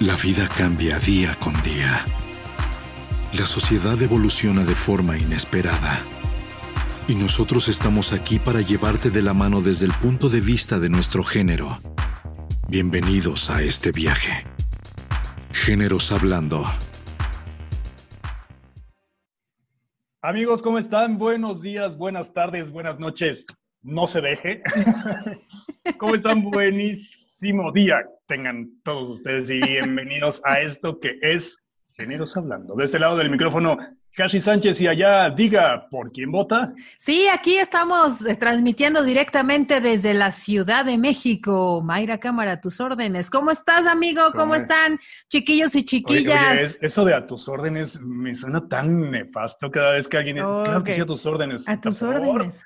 La vida cambia día con día. La sociedad evoluciona de forma inesperada. Y nosotros estamos aquí para llevarte de la mano desde el punto de vista de nuestro género. Bienvenidos a este viaje. Géneros Hablando. Amigos, ¿cómo están? Buenos días, buenas tardes, buenas noches. No se deje. ¿Cómo están? Buenísimo día. Tengan todos ustedes y bienvenidos a esto que es Géneros Hablando. De este lado del micrófono, Kashi Sánchez y allá diga, ¿por quién vota? Sí, aquí estamos eh, transmitiendo directamente desde la Ciudad de México. Mayra Cámara, a tus órdenes. ¿Cómo estás, amigo? ¿Cómo están, chiquillos y chiquillas? Oye, oye, eso de a tus órdenes me suena tan nefasto cada vez que alguien... Claro que sí, a tus órdenes. A tus órdenes.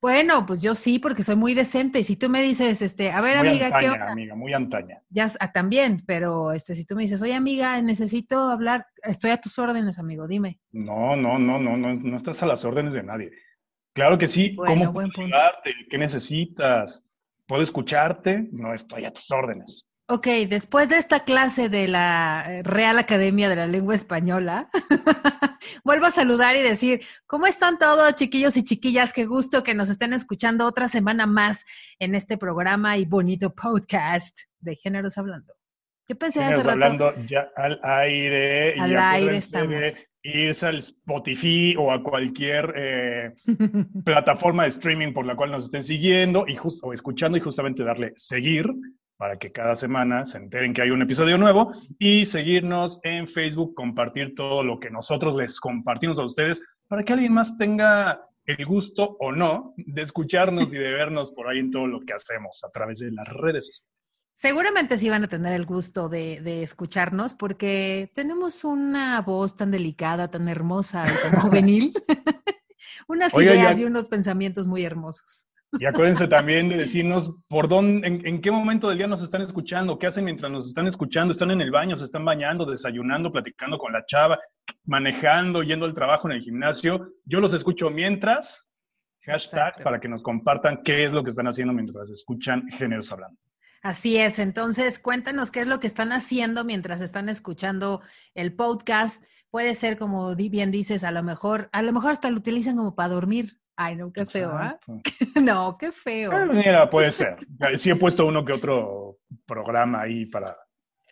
Bueno, pues yo sí, porque soy muy decente. Y si tú me dices, este, a ver, muy amiga, antaña, ¿qué onda? amiga, muy antaña. Ya ah, también, pero este, si tú me dices, oye, amiga, necesito hablar, estoy a tus órdenes, amigo, dime. No, no, no, no, no, no estás a las órdenes de nadie. Claro que sí. Bueno, ¿Cómo puedo ayudarte? ¿Qué necesitas? ¿Puedo escucharte? No estoy a tus órdenes. Ok, después de esta clase de la Real Academia de la Lengua Española, vuelvo a saludar y decir, ¿cómo están todos, chiquillos y chiquillas? Qué gusto que nos estén escuchando otra semana más en este programa y bonito podcast de Géneros Hablando. Yo pensé hace Géneros rato, hablando ya al aire. Al y aire estamos. irse al Spotify o a cualquier eh, plataforma de streaming por la cual nos estén siguiendo y just- o escuchando y justamente darle seguir para que cada semana se enteren que hay un episodio nuevo y seguirnos en Facebook, compartir todo lo que nosotros les compartimos a ustedes para que alguien más tenga el gusto o no de escucharnos y de vernos por ahí en todo lo que hacemos a través de las redes sociales. Seguramente sí van a tener el gusto de, de escucharnos porque tenemos una voz tan delicada, tan hermosa y tan juvenil. Unas Oiga, ideas ya- y unos pensamientos muy hermosos. Y acuérdense también de decirnos por dónde, en, en qué momento del día nos están escuchando, qué hacen mientras nos están escuchando, están en el baño, se están bañando, desayunando, platicando con la chava, manejando, yendo al trabajo en el gimnasio. Yo los escucho mientras, hashtag, Exacto. para que nos compartan qué es lo que están haciendo mientras escuchan Géneros Hablando. Así es, entonces cuéntanos qué es lo que están haciendo mientras están escuchando el podcast. Puede ser como bien dices, a lo mejor, a lo mejor hasta lo utilizan como para dormir. Ay, no, qué feo, ¿ah? Exacto. No, qué feo. Eh, Mira, puede ser. Sí he puesto uno que otro programa ahí para...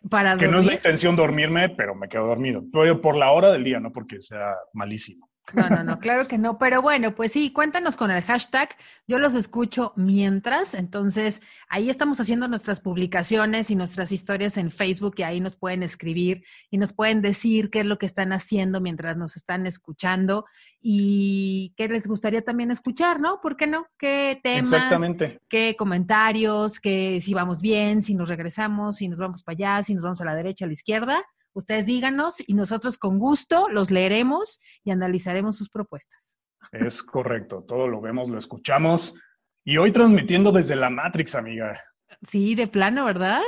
Para Que no es la intención dormirme, pero me quedo dormido. Pero por la hora del día, no porque sea malísimo. No, no, no, claro que no. Pero bueno, pues sí, cuéntanos con el hashtag. Yo los escucho mientras. Entonces, ahí estamos haciendo nuestras publicaciones y nuestras historias en Facebook y ahí nos pueden escribir y nos pueden decir qué es lo que están haciendo mientras nos están escuchando y qué les gustaría también escuchar, ¿no? ¿Por qué no? ¿Qué temas? Exactamente. qué comentarios, que si vamos bien, si nos regresamos, si nos vamos para allá, si nos vamos a la derecha, a la izquierda. Ustedes díganos y nosotros con gusto los leeremos y analizaremos sus propuestas. Es correcto, todo lo vemos, lo escuchamos. Y hoy transmitiendo desde la Matrix, amiga. Sí, de plano, ¿verdad?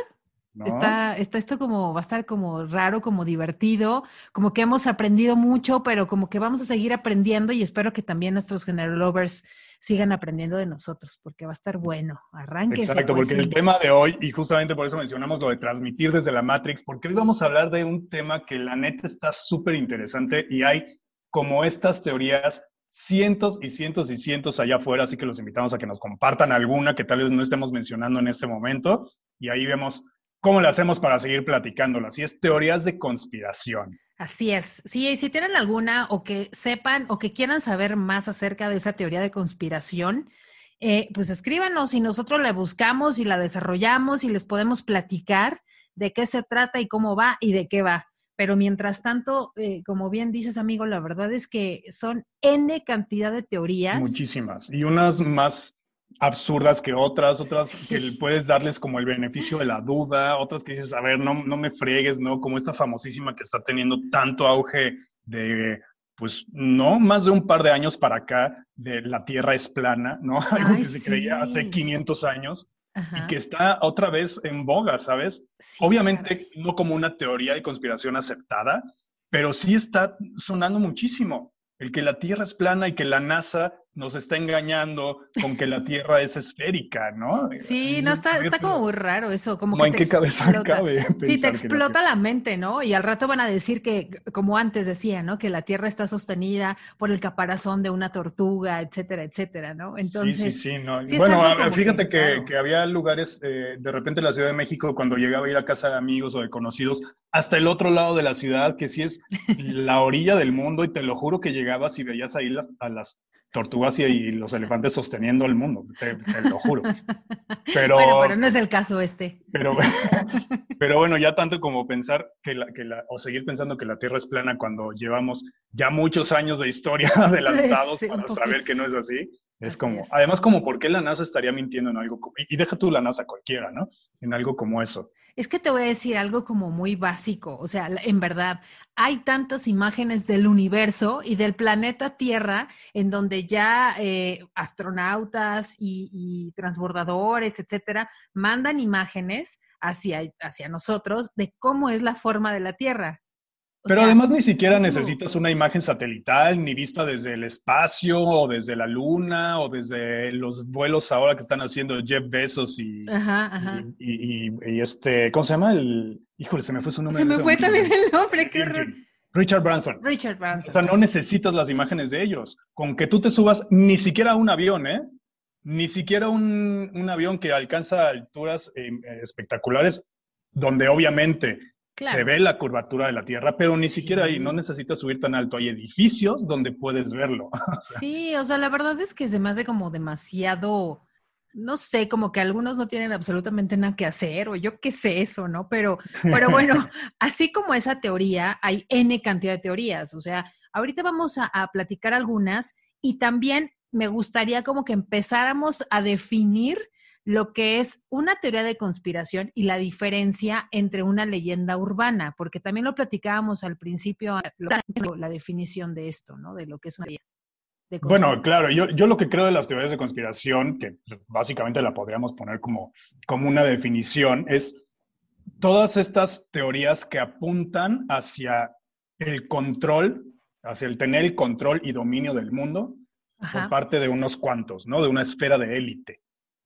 ¿No? Está, está esto como, va a estar como raro, como divertido, como que hemos aprendido mucho, pero como que vamos a seguir aprendiendo y espero que también nuestros general lovers sigan aprendiendo de nosotros, porque va a estar bueno. Arránquese. Exacto, pues, porque sí. el tema de hoy, y justamente por eso mencionamos lo de transmitir desde la Matrix, porque hoy vamos a hablar de un tema que la neta está súper interesante y hay como estas teorías cientos y cientos y cientos allá afuera, así que los invitamos a que nos compartan alguna que tal vez no estemos mencionando en este momento y ahí vemos cómo le hacemos para seguir platicándolas. Y es teorías de conspiración. Así es. Sí, si tienen alguna o que sepan o que quieran saber más acerca de esa teoría de conspiración, eh, pues escríbanos y nosotros la buscamos y la desarrollamos y les podemos platicar de qué se trata y cómo va y de qué va. Pero mientras tanto, eh, como bien dices, amigo, la verdad es que son N cantidad de teorías. Muchísimas. Y unas más absurdas que otras, otras Sí. que puedes darles como el beneficio de la duda, otras que dices, a ver, no, no me friegues, ¿no? Como esta famosísima que está teniendo tanto auge de, pues, no, más de un par de años para acá, de la Tierra es plana, ¿no? Algo Ay, que se creía hace sí. 500 años Ajá. y que está otra vez en boga, ¿sabes? Sí, Obviamente no como una teoría de conspiración aceptada, pero sí está sonando muchísimo. El que la Tierra es plana y que la NASA nos está engañando con que la Tierra es esférica, ¿no? Sí, no, está, está como muy raro eso. Como, que en qué cabeza cabe. Sí, te explota la, mente, ¿no? Y al rato van a decir que, como antes decía, ¿no? Que la Tierra está sostenida por el caparazón de una tortuga, etcétera, etcétera, ¿no? Entonces. Sí, sí, sí. bueno, fíjate que, que, había lugares, eh, de repente en la Ciudad de México, cuando llegaba a ir a casa de amigos o de conocidos, hasta el otro lado de la ciudad, que sí es la orilla del mundo, y te lo juro que llegabas y veías ahí las, a las tortugas y, los elefantes sosteniendo el mundo, te, lo juro. Pero, bueno, pero no es el caso este. Pero, pero bueno, ya tanto como pensar que la, que la, o seguir pensando que la Tierra es plana cuando llevamos ya muchos años de historia adelantados para saber que no es así. Es como, además como, ¿por qué la NASA estaría mintiendo en algo? Y, y deja tú la NASA cualquiera, ¿no? En algo como eso. Es que te voy a decir algo como muy básico, o sea, en verdad, hay tantas imágenes del universo y del planeta Tierra en donde ya eh, astronautas y, transbordadores, etcétera, mandan imágenes hacia, hacia nosotros de cómo es la forma de la Tierra. Pero además ni siquiera necesitas una imagen satelital, ni vista desde el espacio, o desde la luna, o desde los vuelos ahora que están haciendo Jeff Bezos y, y, este, ¿cómo se llama? El, híjole, se me fue su nombre. Se me fue también el nombre, qué Richard Branson. Richard Branson. O sea, no necesitas las imágenes de ellos. Con que tú te subas ni siquiera a un avión, ¿eh? Ni siquiera un, un avión que alcanza alturas eh, espectaculares, donde obviamente se ve la curvatura de la Tierra, pero ni siquiera ahí, no necesitas subir tan alto. Hay edificios donde puedes verlo. Sí, o sea, la verdad es que se me hace como demasiado, no sé, como que algunos no tienen absolutamente nada que hacer, o yo qué sé eso, ¿no? Pero, pero bueno, así como esa teoría, hay N cantidad de teorías. O sea, ahorita vamos a, a platicar algunas y también me gustaría como que empezáramos a definir lo que es una teoría de conspiración y la diferencia entre una leyenda urbana, porque también lo platicábamos al principio, la definición de esto, ¿no? De lo que es una leyenda. Bueno, claro, yo, yo, lo que creo de las teorías de conspiración, que básicamente la podríamos poner como, como una definición, es todas estas teorías que apuntan hacia el control, hacia el tener el control y dominio del mundo por parte de unos cuantos, ¿no? De una esfera de élite.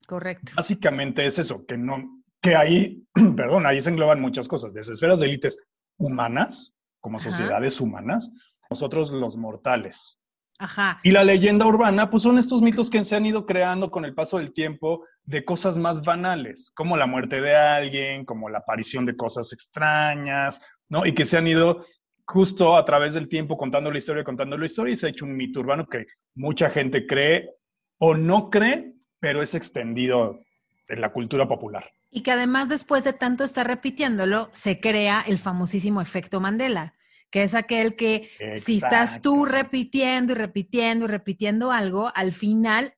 Correcto. Básicamente es eso, que no, que ahí, perdón, ahí se engloban muchas cosas, desde esferas de élites humanas, como sociedades humanas, nosotros los mortales. Ajá. Y la leyenda urbana, pues son estos mitos que se han ido creando con el paso del tiempo de cosas más banales, como la muerte de alguien, como la aparición de cosas extrañas, ¿no? Y que se han ido justo a través del tiempo contando la historia, contando la historia, y se ha hecho un mito urbano que mucha gente cree o no cree, pero es extendido en la cultura popular. Y que además después de tanto estar repitiéndolo, se crea el famosísimo efecto Mandela, que es aquel que si estás tú repitiendo y repitiendo y repitiendo algo, al final,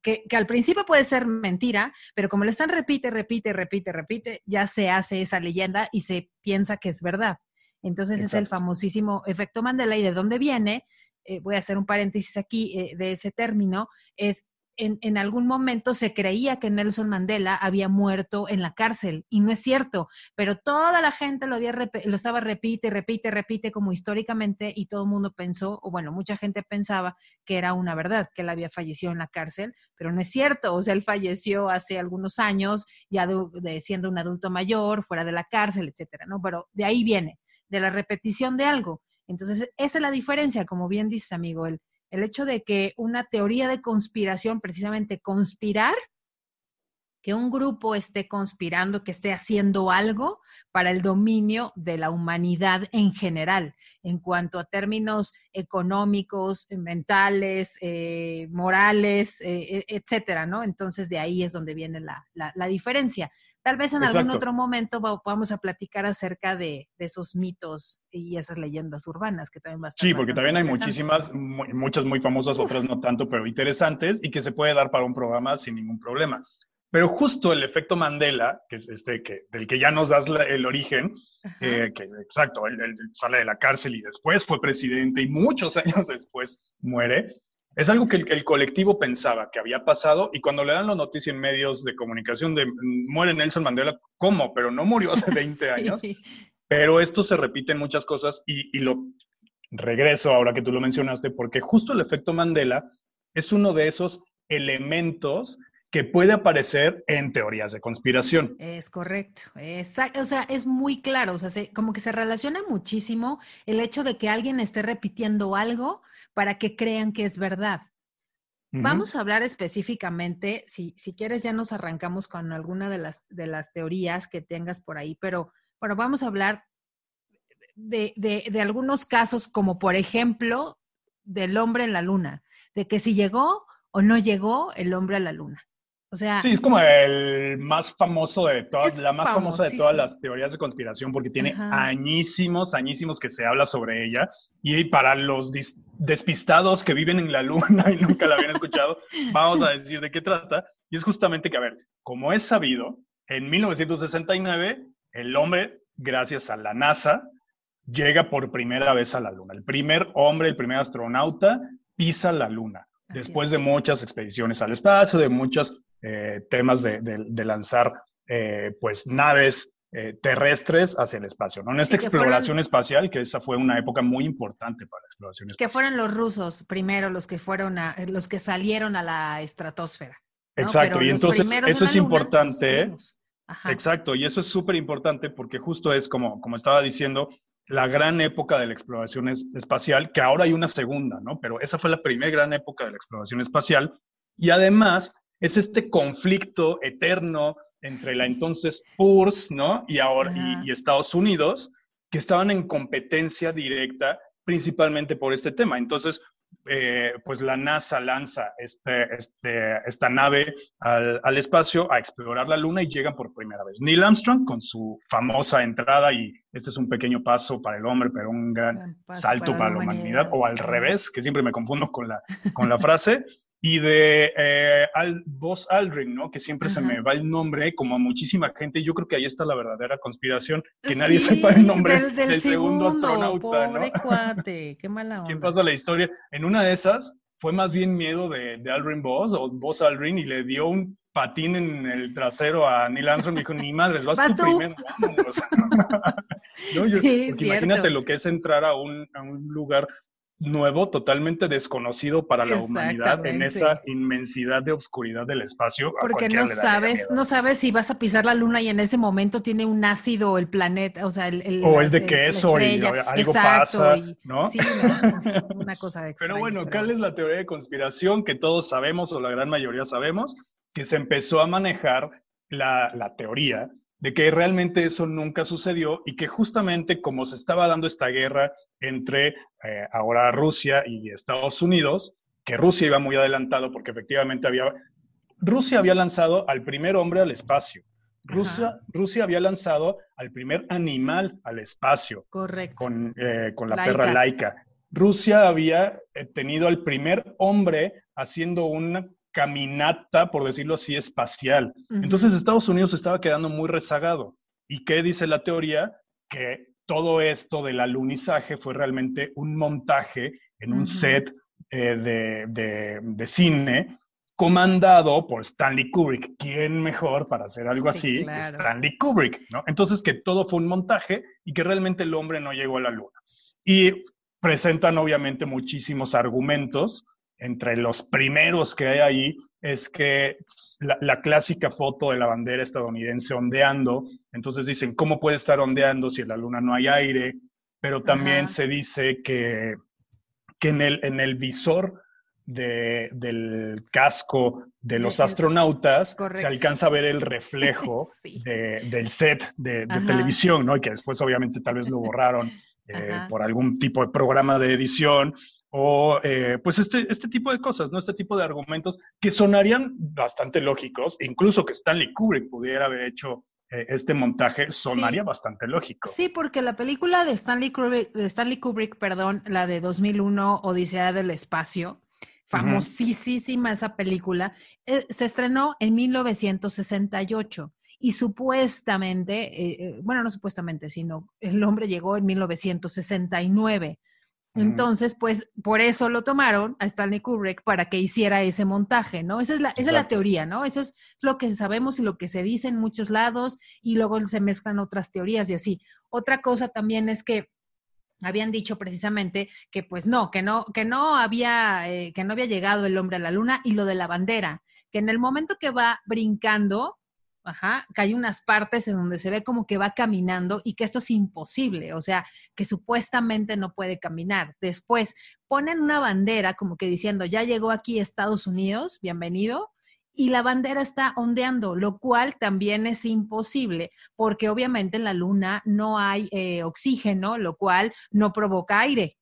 que, al principio puede ser mentira, pero como le están repite, repite, repite, repite, ya se hace esa leyenda y se piensa que es verdad. Entonces es el famosísimo efecto Mandela y de dónde viene, eh, voy a hacer un paréntesis aquí eh, de ese término, es en, algún momento se creía que Nelson Mandela había muerto en la cárcel y no es cierto, pero toda la gente lo, había lo estaba repite, repite, repite como históricamente y todo el mundo pensó, o bueno, mucha gente pensaba que era una verdad, que él había fallecido en la cárcel, pero no es cierto, o sea, él falleció hace algunos años, ya de, siendo un adulto mayor, fuera de la cárcel, etcétera, ¿no? Pero de ahí viene, de la repetición de algo. Entonces, esa es la diferencia, como bien dices, amigo, el el hecho de que una teoría de conspiración, precisamente conspirar, que un grupo esté conspirando, que esté haciendo algo para el dominio de la humanidad en general, en cuanto a términos económicos, mentales, eh, morales, eh, e, etcétera, ¿no? Entonces de ahí es donde viene la, la diferencia. Tal vez en algún otro momento vamos a platicar acerca de, esos mitos y esas leyendas urbanas que también va a Sí, porque también hay muchísimas, muchas muy famosas, otras no tanto, pero interesantes y que se puede dar para un programa sin ningún problema. Pero justo el efecto Mandela, que es este, que, del que ya nos das el origen, eh, que exacto, él, sale de la cárcel y después fue presidente y muchos años después muere, es algo que el, colectivo pensaba que había pasado y cuando le dan la noticia en medios de comunicación de muere Nelson Mandela, ¿cómo? Pero no murió hace 20 años. Pero esto se repite en muchas cosas y, lo regreso ahora que tú lo mencionaste, porque justo el efecto Mandela es uno de esos elementos que puede aparecer en teorías de conspiración. Es correcto, o sea, es muy claro, o sea, como que se relaciona muchísimo el hecho de que alguien esté repitiendo algo para que crean que es verdad. Vamos a hablar específicamente, si, si quieres ya nos arrancamos con alguna de las, de las teorías que tengas por ahí, pero bueno, vamos a hablar de, de, de algunos casos como por ejemplo del hombre en la luna, de que si llegó o no llegó el hombre a la luna. O sea, sí, es como el más famoso de todas, la más famosa de todas las teorías de conspiración, porque tiene añísimos, añísimos que se habla sobre ella. Y para los despistados que viven en la luna y nunca la habían escuchado, vamos a decir de qué trata. Y es justamente que, a ver, como es sabido, en 1969, el hombre, gracias a la NASA, llega por primera vez a la luna. El primer hombre, el primer astronauta, pisa la luna. después de muchas expediciones al espacio, de muchos eh, temas de, lanzar eh, pues naves eh, terrestres hacia el espacio, ¿no? En esta exploración espacial, que esa fue una época muy importante para la exploración espacial. Que fueron los rusos primero los que fueron a, los que salieron a la estratosfera. Exacto, y entonces eso es importante. Exacto, y eso es súper importante porque justo es como, como estaba diciendo, la gran época de la exploración espacial, que ahora hay una segunda, ¿no? Pero esa fue la primera gran época de la exploración espacial. Y además es este conflicto eterno entre la entonces URSS, ¿no? Y ahora y, Estados Unidos, que estaban en competencia directa principalmente por este tema. Entonces, eh, pues la NASA lanza este, este, esta nave al, espacio a explorar la Luna y llegan por primera vez. Neil Armstrong con su famosa entrada y este es un pequeño paso para el hombre, pero un gran salto para, la humanidad, o al revés, que siempre me confundo con la, con la frase y de eh, Al, Buzz Aldrin, ¿no? Que siempre se me va el nombre, como a muchísima gente. Yo creo que ahí está la verdadera conspiración, que nadie sepa el nombre del, segundo, astronauta, pobre cuate, qué mala onda. ¿Quién pasa la historia? En una de esas fue más bien miedo de, de Aldrin Buzz o Buzz Aldrin y le dio un patín en el trasero a Neil Armstrong y dijo, ni madres, vas, tú, primero. ¿No? sí, imagínate lo que es entrar a un, a un lugar nuevo, totalmente desconocido para la humanidad en esa inmensidad de oscuridad del espacio. Porque no sabes, no sabes si vas a pisar la luna y en ese momento tiene un ácido el planeta, o sea, el, o es de queso y algo pasa, ¿no? Sí, una cosa Pero bueno, ¿cuál es la teoría de conspiración que todos sabemos o la gran mayoría sabemos? Que se empezó a manejar la, la teoría de que realmente eso nunca sucedió y que justamente como se estaba dando esta guerra entre eh, ahora Rusia y Estados Unidos, que Rusia iba muy adelantado porque efectivamente había... Rusia había lanzado al primer hombre al espacio. Rusia, Rusia había lanzado al primer animal al espacio. Correcto. Con, eh, con la perra laica. Rusia había eh, tenido al primer hombre haciendo una caminata, por decirlo así, espacial. Entonces Estados Unidos estaba quedando muy rezagado. ¿Y qué dice la teoría? Que todo esto del alunizaje fue realmente un montaje en un set eh, de, cine comandado por Stanley Kubrick. ¿Quién mejor para hacer algo así que Stanley Kubrick? ¿no? Entonces que todo fue un montaje y que realmente el hombre no llegó a la luna. Y presentan obviamente muchísimos argumentos entre los primeros que hay ahí es que la, clásica foto de la bandera estadounidense ondeando, entonces dicen, ¿cómo puede estar ondeando si en la luna no hay aire? Pero también se dice que, que en, el, en el visor del casco de los astronautas se alcanza a ver el reflejo del set de, televisión, ¿no? Y que después obviamente tal vez lo borraron eh, por algún tipo de programa de edición o eh, pues este, este tipo de cosas, ¿no? Este tipo de argumentos que sonarían bastante lógicos, incluso que Stanley Kubrick pudiera haber hecho eh, este montaje, sonaría bastante lógico. Sí, porque la película de Stanley Kubrick, de Stanley Kubrick, perdón, la de 2001, Odisea del Espacio, famosísima esa película, eh, se estrenó en 1968 y supuestamente, bueno, no supuestamente, sino el hombre llegó en 1969. Entonces, pues por eso lo tomaron a Stanley Kubrick para que hiciera ese montaje, ¿no? Esa es la, esa es la teoría, ¿no? Eso es lo que sabemos y lo que se dice en muchos lados y luego se mezclan otras teorías y así. Otra cosa también es que habían dicho precisamente que pues no, que no, que no había, eh, que no había llegado el hombre a la luna y lo de la bandera, que en el momento que va brincando, ajá, que hay unas partes en donde se ve como que va caminando y que esto es imposible, o sea, que supuestamente no puede caminar. Después ponen una bandera como que diciendo, ya llegó aquí Estados Unidos, bienvenido, y la bandera está ondeando, lo cual también es imposible, porque obviamente en la luna no hay eh, oxígeno, lo cual no provoca aire.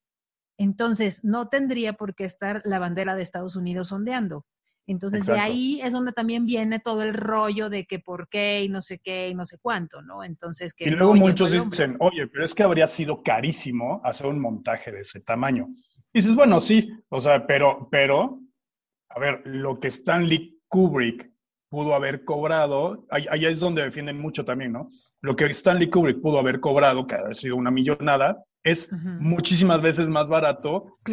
Entonces, no tendría por qué estar la bandera de Estados Unidos ondeando. Entonces, de ahí es donde también viene todo el rollo de que por qué y no sé qué y no sé cuánto, ¿no? Entonces, que... Y luego muchos dicen, oye, pero es que habría sido carísimo hacer un montaje de ese tamaño. Y dices, bueno, sí, o sea, pero, pero, a ver, lo que Stanley Kubrick pudo haber cobrado, allá es donde defienden mucho también, ¿no? Lo que Stanley Kubrick pudo haber cobrado, que ha sido una millonada, es muchísimas veces más barato que,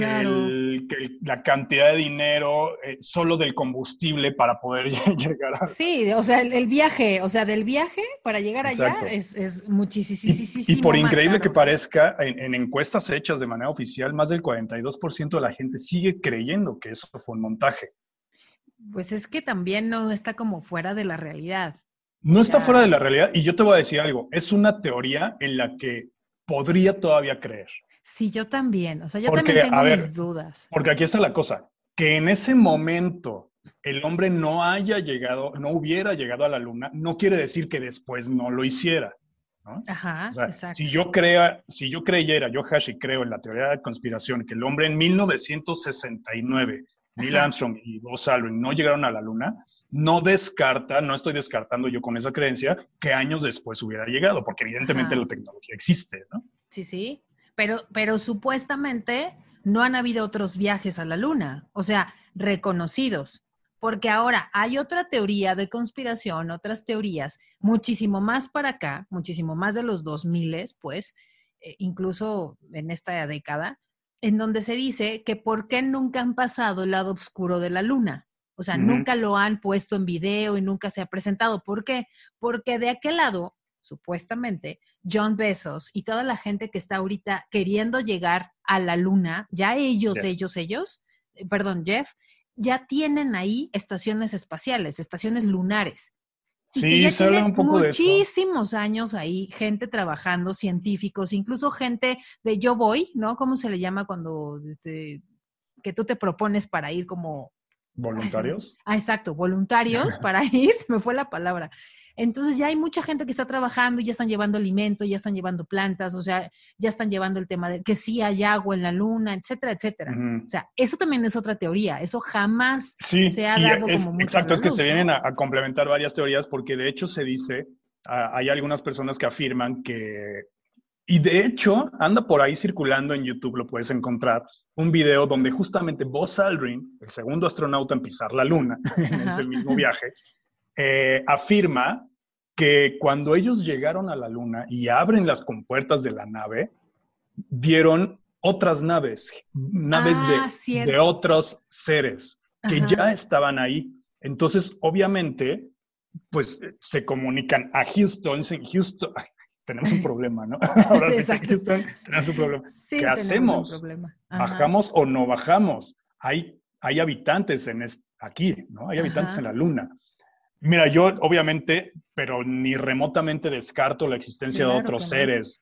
la cantidad de dinero eh, solo del combustible para poder llegar a... Sí, o sea, el, viaje, o sea, del viaje para llegar allá es, es muchísimo. Y, por increíble que parezca, en, en, encuestas hechas de manera oficial, más del 42% de la gente sigue creyendo que eso fue un montaje. Pues es que también no está como fuera de la realidad. No está fuera de la realidad y yo te voy a decir algo, es una teoría en la que podría todavía creer. Sí, yo también, o sea, yo también tengo mis dudas. Porque aquí está la cosa, que en ese momento el hombre no haya llegado, no hubiera llegado a la luna, no quiere decir que después no lo hiciera. Ajá, exacto. Si yo, crea, si yo creyera, yo Hashi creo en la teoría de conspiración, que el hombre en 1969 Neil Armstrong y Buzz Aldrin no llegaron a la Luna, no descarta, no estoy descartando yo con esa creencia que años después hubiera llegado, porque evidentemente la tecnología existe, ¿no? Sí, sí, pero, pero supuestamente no han habido otros viajes a la Luna, o sea, reconocidos, porque ahora hay otra teoría de conspiración, otras teorías, muchísimo más para acá, muchísimo más de los 2000, pues, eh, incluso en esta década, en donde se dice que por qué nunca han pasado el lado oscuro de la luna. O sea, nunca lo han puesto en video y nunca se ha presentado. ¿Por qué? Porque de aquel lado, supuestamente, John Bezos y toda la gente que está ahorita queriendo llegar a la luna, ya ellos, ellos, ellos, eh, perdón, Jeff, ya tienen ahí estaciones espaciales, estaciones lunares. Sí, se habla un poco muchísimos años ahí, gente trabajando, científicos, incluso gente de yo voy, ¿no? ¿Cómo se le llama cuando este, que tú te propones para ir como voluntarios? Ah, exacto, voluntarios para ir, se me fue la palabra. Entonces ya hay mucha gente que está trabajando, ya están llevando alimento, ya están llevando plantas, o sea, ya están llevando el tema de que sí hay agua en la luna, etcétera, etcétera. O sea, eso también es otra teoría, eso jamás se ha dado como mucho Exacto, es que se vienen a, complementar varias teorías porque de hecho se dice, hay algunas personas que afirman que y de hecho, anda por ahí circulando en YouTube, lo puedes encontrar, un video donde justamente Buzz Aldrin, el segundo astronauta en pisar la luna en ese mismo viaje, eh, afirma que cuando ellos llegaron a la Luna y abren las compuertas de la nave, vieron otras naves, naves de, ah, de, otros seres que ya estaban ahí. Entonces, obviamente, pues se comunican a Houston, Houston, tenemos un problema, ¿no? Ahora sí Houston, tenemos un problema. ¿Qué hacemos? ¿Bajamos o no bajamos? Hay, hay habitantes en aquí, ¿no? Hay habitantes en la Luna. Mira, yo obviamente, pero ni remotamente descarto la existencia de otros seres,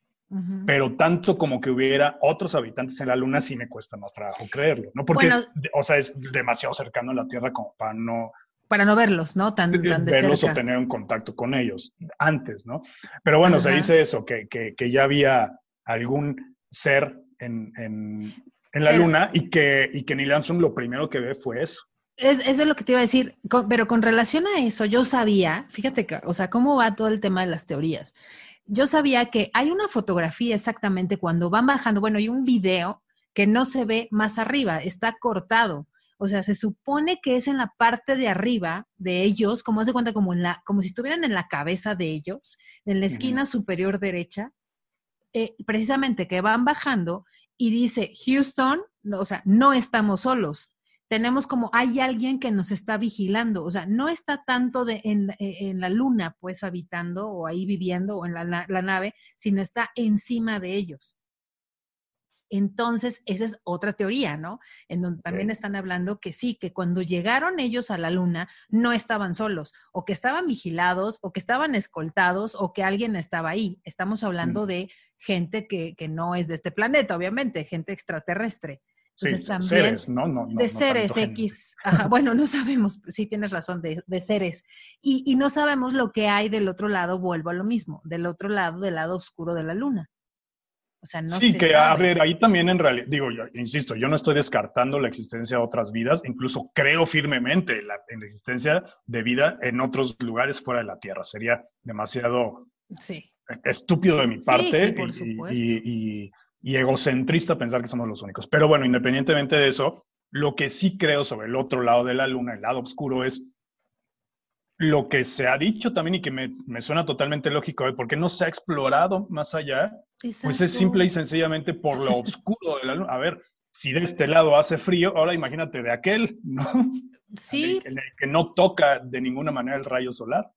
pero tanto como que hubiera otros habitantes en la Luna sí me cuesta más trabajo creerlo, ¿no? Porque, es, o sea, es demasiado cercano a la Tierra como para no... Para no verlos, ¿no? Tan, tan de verlos o tener un contacto con ellos antes, ¿no? Pero bueno, se dice eso, que, que, que, ya había algún ser en, en, en la Luna y que, y que Neil Armstrong lo primero que ve fue eso. Es, es lo que te iba a decir, pero con relación a eso, yo sabía, fíjate, que, o sea, cómo va todo el tema de las teorías. Yo sabía que hay una fotografía exactamente cuando van bajando, bueno, hay un video que no se ve más arriba, está cortado. O sea, se supone que es en la parte de arriba de ellos, como hace cuenta, como, en la, como si estuvieran en la cabeza de ellos, en la esquina superior derecha, eh, precisamente que van bajando y dice, Houston, o sea, no estamos solos. Tenemos como hay alguien que nos está vigilando, o sea, no está tanto de, en, e, la luna, pues habitando o ahí viviendo o en la, nave, sino está encima de ellos. Entonces, esa es otra teoría, ¿no? En donde también están hablando que sí, que cuando llegaron ellos a la luna no estaban solos, o que estaban vigilados, o que estaban escoltados, o que alguien estaba ahí. Estamos hablando de gente que, no es de este planeta, obviamente, gente extraterrestre. Entonces, también seres, ¿no? no, de seres X. bueno, no sabemos, sí tienes razón, de, seres. Y, y, no sabemos lo que hay del otro lado, vuelvo a lo mismo, del otro lado, del lado oscuro de la luna sí, que a ver, ahí también en realidad, digo, yo insisto, yo no estoy descartando la existencia de otras vidas, incluso creo firmemente en la, existencia de vida en otros lugares fuera de la Tierra. Sería demasiado estúpido de mi parte y, egocentrista pensar que somos los únicos. Pero bueno, independientemente de eso, lo que sí creo sobre el otro lado de la Luna, el lado oscuro, es lo que se ha dicho también y que me, suena totalmente lógico, ¿eh? porque no se ha explorado más allá, pues es simple y sencillamente por lo oscuro de la luna. A ver, si de este lado hace frío, ahora imagínate de aquel, ¿no? Sí. que no toca de ninguna manera el rayo solar.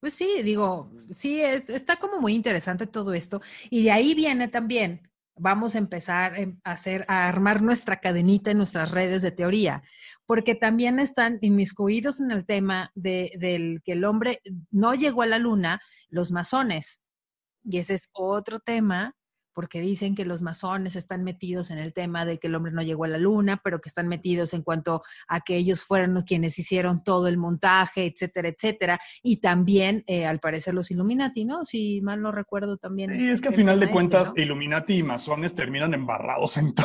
Pues sí, digo, sí, está como muy interesante todo esto. Y de ahí viene también, vamos a empezar a hacer, a armar nuestra cadenita en nuestras redes de teoría porque también están inmiscuidos en el tema de, del que el hombre no llegó a la luna, los masones. Y ese es otro tema, porque dicen que los masones están metidos en el tema de que el hombre no llegó a la luna, pero que están metidos en cuanto a que ellos fueron quienes hicieron todo el montaje, etcétera, etcétera. Y también, eh, al parecer, los Illuminati, ¿no? Si mal no recuerdo también. Y es que a final de este, cuentas, Illuminati y masones terminan embarrados en todo.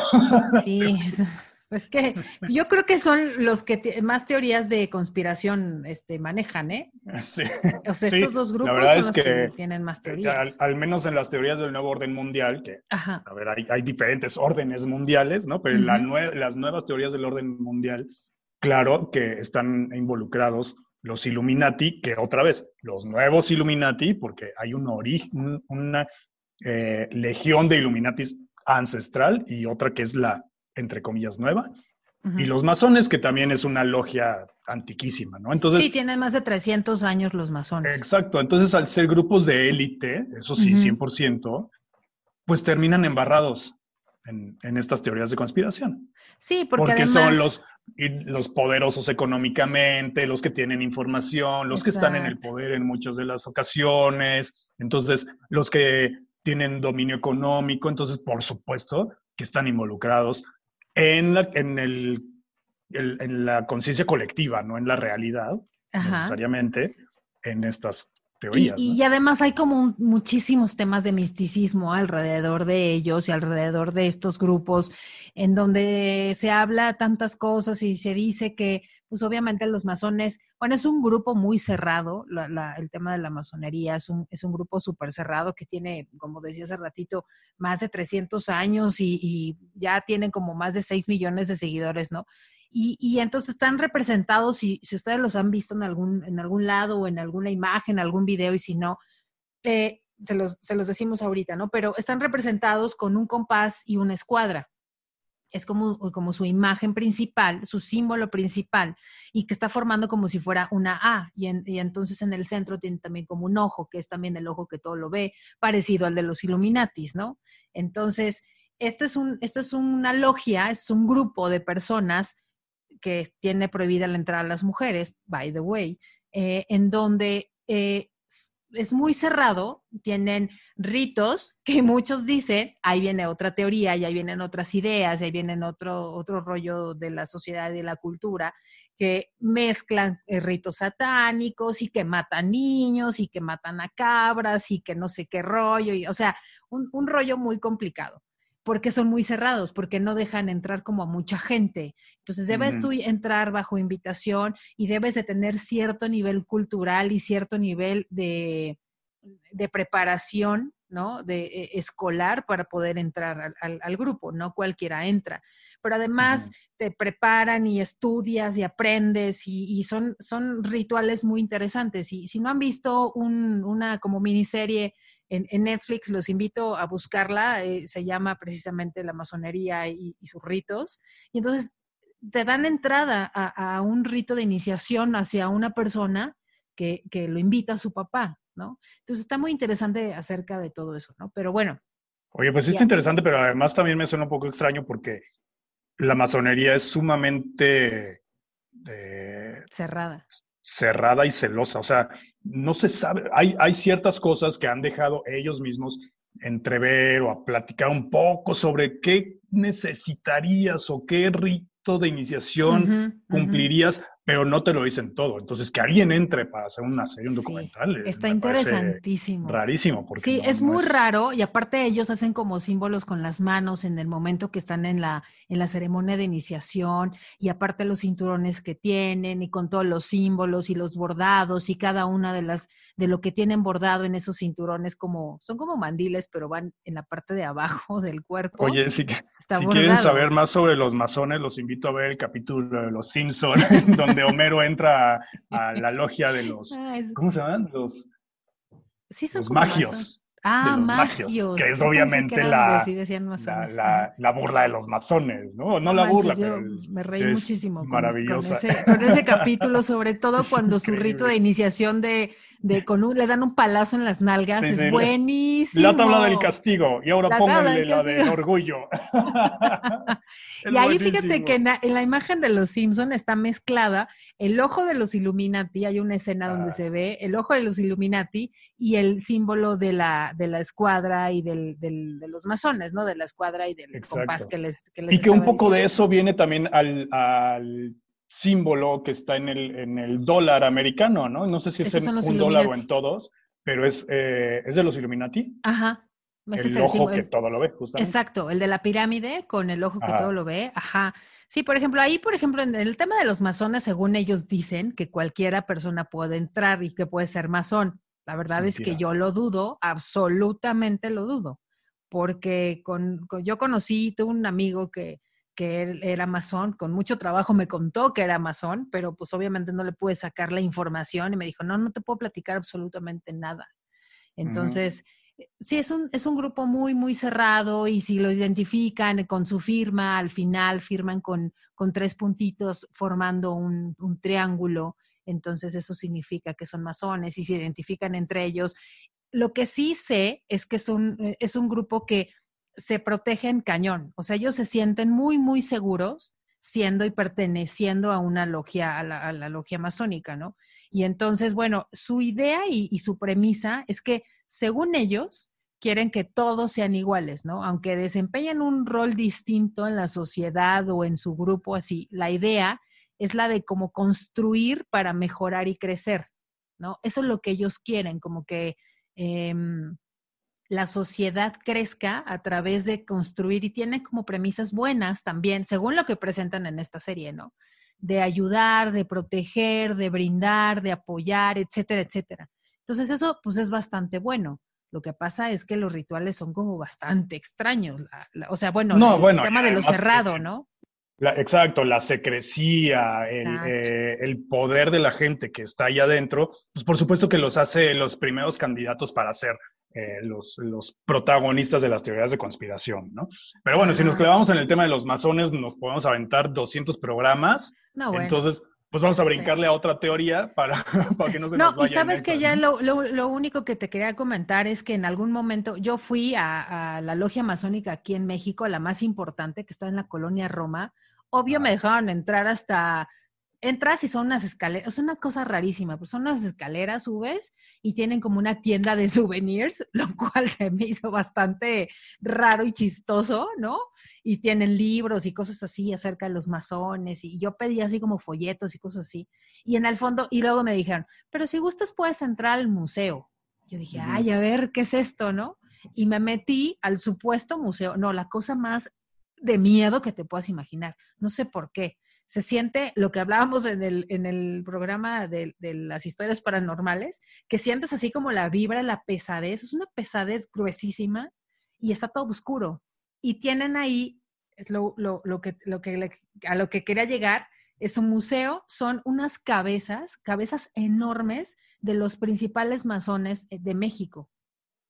Sí. Es que yo creo que son los que más teorías de conspiración este, manejan, ¿eh? Sí. O sea, estos dos grupos son los que, tienen más teorías. Al, menos en las teorías del nuevo orden mundial, que, a ver, hay, diferentes órdenes mundiales, ¿no? Pero en las nuevas teorías del orden mundial, claro que están involucrados los Illuminati, que otra vez, los nuevos Illuminati, porque hay un origen, una eh, legión de Illuminatis ancestral y otra que es la entre comillas, nueva. Y los masones, que también es una logia antiquísima, ¿no? Entonces, sí, tienen más de 300 años los masones. Exacto. Entonces, al ser grupos de élite, eso sí, 100%, pues terminan embarrados en, estas teorías de conspiración. Sí, porque, porque son los, los poderosos económicamente, los que tienen información, los que están en el poder en muchas de las ocasiones, entonces los que tienen dominio económico, entonces por supuesto que están involucrados en la, en el, en la conciencia colectiva, no en la realidad, necesariamente, en estas teorías. Y, además hay como muchísimos temas de misticismo alrededor de ellos y alrededor de estos grupos, en donde se habla tantas cosas y se dice que pues obviamente los masones, bueno, es un grupo muy cerrado, el tema de la masonería es un, es un grupo súper cerrado que tiene, como decía hace ratito, más de 300 años y, ya tienen como más de 6 millones de seguidores, ¿no? Y, entonces están representados, y si ustedes los han visto en algún, en algún lado o en alguna imagen, algún video, y si no, eh, se, los, se los decimos ahorita, ¿no? Pero están representados con un compás y una escuadra es como, como su imagen principal, su símbolo principal, y que está formando como si fuera una A. Y, entonces en el centro tiene también como un ojo, que es también el ojo que todo lo ve, parecido al de los Illuminatis, ¿no? Entonces, este es un, esta es una logia, es un grupo de personas que tiene prohibida la entrada a las mujeres, by the way, eh, en donde eh, es muy cerrado, tienen ritos que muchos dicen, ahí viene otra teoría y ahí vienen otras ideas, y ahí vienen otro, otro rollo de la sociedad y de la cultura, que mezclan eh, ritos satánicos y que matan niños y que matan a cabras y que no sé qué rollo, y, o sea, un rollo muy complicado porque son muy cerrados, porque no dejan entrar como a mucha gente. Entonces debes tú entrar bajo invitación y debes de tener cierto nivel cultural y cierto nivel de, preparación, ¿no? De eh, escolar para poder entrar al, grupo, no cualquiera entra. Pero además te preparan y estudias y aprendes y, son, son rituales muy interesantes. Y si no han visto una como miniserie en, Netflix, los invito a buscarla, eh, se llama precisamente La masonería y, sus ritos. Y entonces te dan entrada a, un rito de iniciación hacia una persona que, que, lo invita a su papá, ¿no? Entonces está muy interesante acerca de todo eso, ¿no? Pero bueno, Oye, pues sí está interesante, pero además también me suena un poco extraño porque la masonería es sumamente eh, cerrada. Cerrada y celosa. O sea, no se sabe. Hay, hay ciertas cosas que han dejado ellos mismos entrever o a platicar un poco sobre qué necesitarías o qué rito de iniciación cumplirías pero no te lo dicen todo. Entonces, que alguien entre para hacer una serie, un documental. está interesantísimo. Rarísimo. Porque sí, es muy raro y aparte ellos hacen como símbolos con las manos en el momento que están en la, en la ceremonia de iniciación y aparte los cinturones que tienen y con todos los símbolos y los bordados y cada una de las, de lo que tienen bordado en esos cinturones como, son como mandiles, pero van en la parte de abajo del cuerpo. Oye, si, si quieren saber más sobre los masones, los invito a ver el capítulo de Los Simpsons, donde donde Homero entra a, la logia de los, ah, ¿cómo se llaman? Los, sí, los magios. Ah, magios, Que es obviamente la, la, burla de los masones, ¿no? No la burla, pero. Me reí muchísimo. Maravillosa. Con, ese, capítulo, sobre todo cuando su rito de iniciación de, de con un, le dan un palazo en las nalgas, es buenísimo. La tabla del castigo, y ahora pónganle la del orgullo. y ahí fíjate que en la, imagen de los Simpson está mezclada el ojo de los Illuminati, hay una escena donde ah. se ve el ojo de los Illuminati y el símbolo de la de la escuadra y del, del, de los masones, ¿no? De la escuadra y del compás que les, que Y que un poco de eso viene también al, al, símbolo que está en el, en el dólar americano, ¿no? No sé si es en un dólar o en todos, pero es, eh, es de los Illuminati. Ajá. el ojo que todo lo ve, justamente. Exacto, el de la pirámide con el ojo que todo lo ve. Ajá. Sí, por ejemplo, ahí, por ejemplo, en el tema de los masones, según ellos dicen, que cualquiera persona puede entrar y que puede ser masón. La verdad es que yo lo dudo, absolutamente lo dudo, porque con, yo conocí, tuve un amigo que, que él era masón, con mucho trabajo me contó que era masón, pero pues obviamente no le pude sacar la información y me dijo, no, no te puedo platicar absolutamente nada. Entonces, eh, sí, es un, es un grupo muy, muy cerrado y si lo identifican con su firma, al final firman con, con tres puntitos formando un, un triángulo entonces eso significa que son masones y se identifican entre ellos. Lo que sí sé es que son, eh, es un grupo que se protege en cañón, o sea, ellos se sienten muy, muy seguros siendo y perteneciendo a una logia, a la, logia masónica, ¿no? Y entonces, bueno, su idea y, y su premisa es que, según ellos, quieren que todos sean iguales, ¿no? Aunque desempeñen un rol distinto en la sociedad o en su grupo, así, la idea es la de cómo construir para mejorar y crecer, ¿no? Eso es lo que ellos quieren, como que em, la sociedad crezca a través de construir y tiene como premisas buenas también, según lo que presentan en esta serie, ¿no? De ayudar, de proteger, de brindar, de apoyar, etcétera, etcétera. Entonces eso pues es bastante bueno. Lo que pasa es que los rituales son como bastante extraños. o sea, bueno, el tema de lo cerrado, ¿no? Exacto, la secrecía, eh, el, poder de la gente que está ahí adentro, pues por supuesto que los hace los primeros candidatos para ser eh, los, los, protagonistas de las teorías de conspiración, ¿no? Pero bueno, si nos clavamos en el tema de los masones, nos podemos aventar 200 programas. No, Entonces, pues vamos a brincarle a otra teoría para, para que no se nos vaya. No, y sabes que ya lo, lo, lo, único que te quería comentar es que en algún momento yo fui a, a, la logia masónica aquí en México, la más importante, que está en la colonia Roma, Obvio me dejaron entrar hasta, entras y son unas escaleras, es una cosa rarísima, pues son unas escaleras, subes y tienen como una tienda de souvenirs, lo cual se me hizo bastante raro y chistoso, ¿no? Y tienen libros y cosas así acerca de los masones y yo pedí así como folletos y cosas así. Y en el fondo, y luego me dijeron, pero si gustas puedes entrar al museo. Yo dije, ay, a ver, ¿qué es esto, no? Y me metí al supuesto museo. No, la cosa más de miedo que te puedas imaginar. No sé por qué. Se siente lo que hablábamos en el, en el programa de, las historias paranormales, que sientes así como la vibra, la pesadez. Es una pesadez gruesísima y está todo oscuro. Y tienen ahí, es lo, lo, lo que, lo que, a lo que quería llegar, es un museo, son unas cabezas, cabezas enormes de los principales masones de México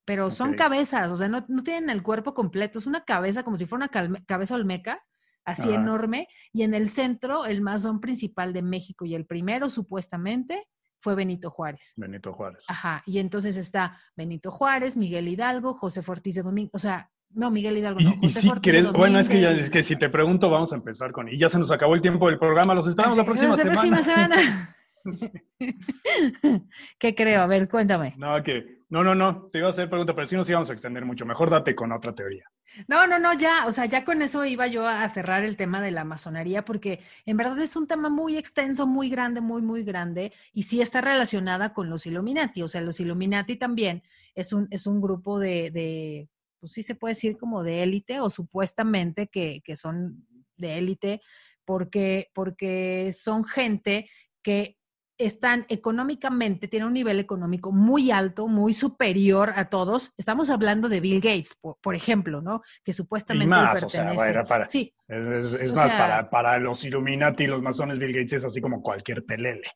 pero son cabezas, o sea, no, tienen el cuerpo completo, es una cabeza como si fuera una cabeza olmeca, así enorme, y en el centro el masón principal de México y el primero supuestamente fue Benito Juárez. Benito Juárez. Ajá, y entonces está Benito Juárez, Miguel Hidalgo, José Ortiz de Domingo, o sea, No, Miguel Hidalgo. Y, si quieres, bueno, es que, ya, es que si te pregunto, vamos a empezar con. Y ya se nos acabó el tiempo del programa, los esperamos la próxima semana. La próxima semana. ¿Qué creo? A ver, cuéntame. No, que, no, no, no, te iba a hacer pregunta, pero si nos íbamos a extender mucho. Mejor date con otra teoría. No, no, no, ya, o sea, ya con eso iba yo a cerrar el tema de la masonería, porque en verdad es un tema muy extenso, muy grande, muy, muy grande, y sí está relacionada con los Illuminati. O sea, los Illuminati también es un, es un grupo de, pues sí se puede decir como de élite, o supuestamente que, que son de élite, porque, porque son gente que están económicamente, tienen un nivel económico muy alto, muy superior a todos. Estamos hablando de Bill Gates, por, ejemplo, ¿no? Que supuestamente más, pertenece. O sea, para, sí. Es, más, para, para los Illuminati y los masones, Bill Gates es así como cualquier telele.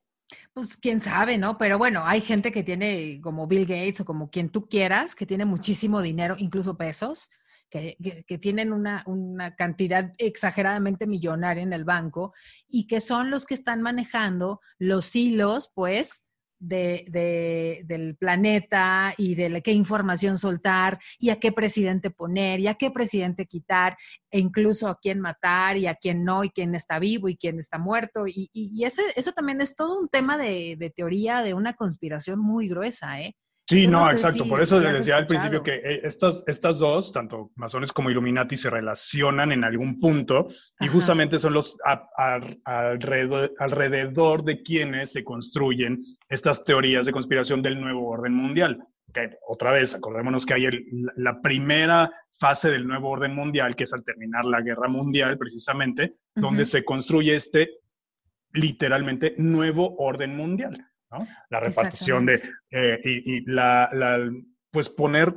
Pues quién sabe, ¿no? Pero bueno, hay gente que tiene como Bill Gates o como quien tú quieras, que tiene muchísimo dinero, incluso pesos, que, tienen una, cantidad exageradamente millonaria en el banco y que son los que están manejando los hilos, pues, de, del planeta y de qué información soltar y a qué presidente poner y a qué presidente quitar e incluso a quién matar y a quién no y quién está vivo y quién está muerto. Y, y, ese, eso también es todo un tema de, de teoría de una conspiración muy gruesa, ¿eh? Sí, no, exacto. Por eso les decía al principio que eh, estas, estas dos, tanto masones como Illuminati, se relacionan en algún punto y justamente son los alrededor, alrededor, de quienes se construyen estas teorías de conspiración del nuevo orden mundial. Que, otra vez, acordémonos que hay la primera fase del nuevo orden mundial, que es al terminar la guerra mundial, precisamente, donde se construye este literalmente nuevo orden mundial. La repartición de, eh, y, la, pues poner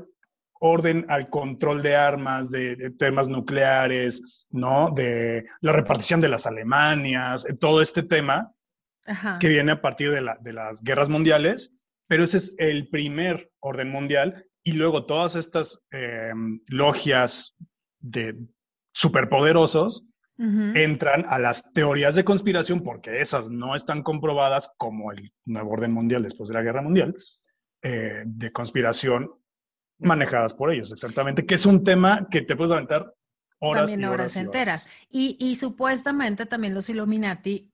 orden al control de armas, de, temas nucleares, ¿no? De la repartición de las Alemanias, eh, todo este tema que viene a partir de, las guerras mundiales, pero ese es el primer orden mundial y luego todas estas em, logias de superpoderosos entran a las teorías de conspiración porque esas no están comprobadas como el nuevo orden mundial después de la guerra mundial, eh, de conspiración manejadas por ellos, exactamente, que es un tema que te puedes aventar horas también y horas, enteras. Y, y, supuestamente también los Illuminati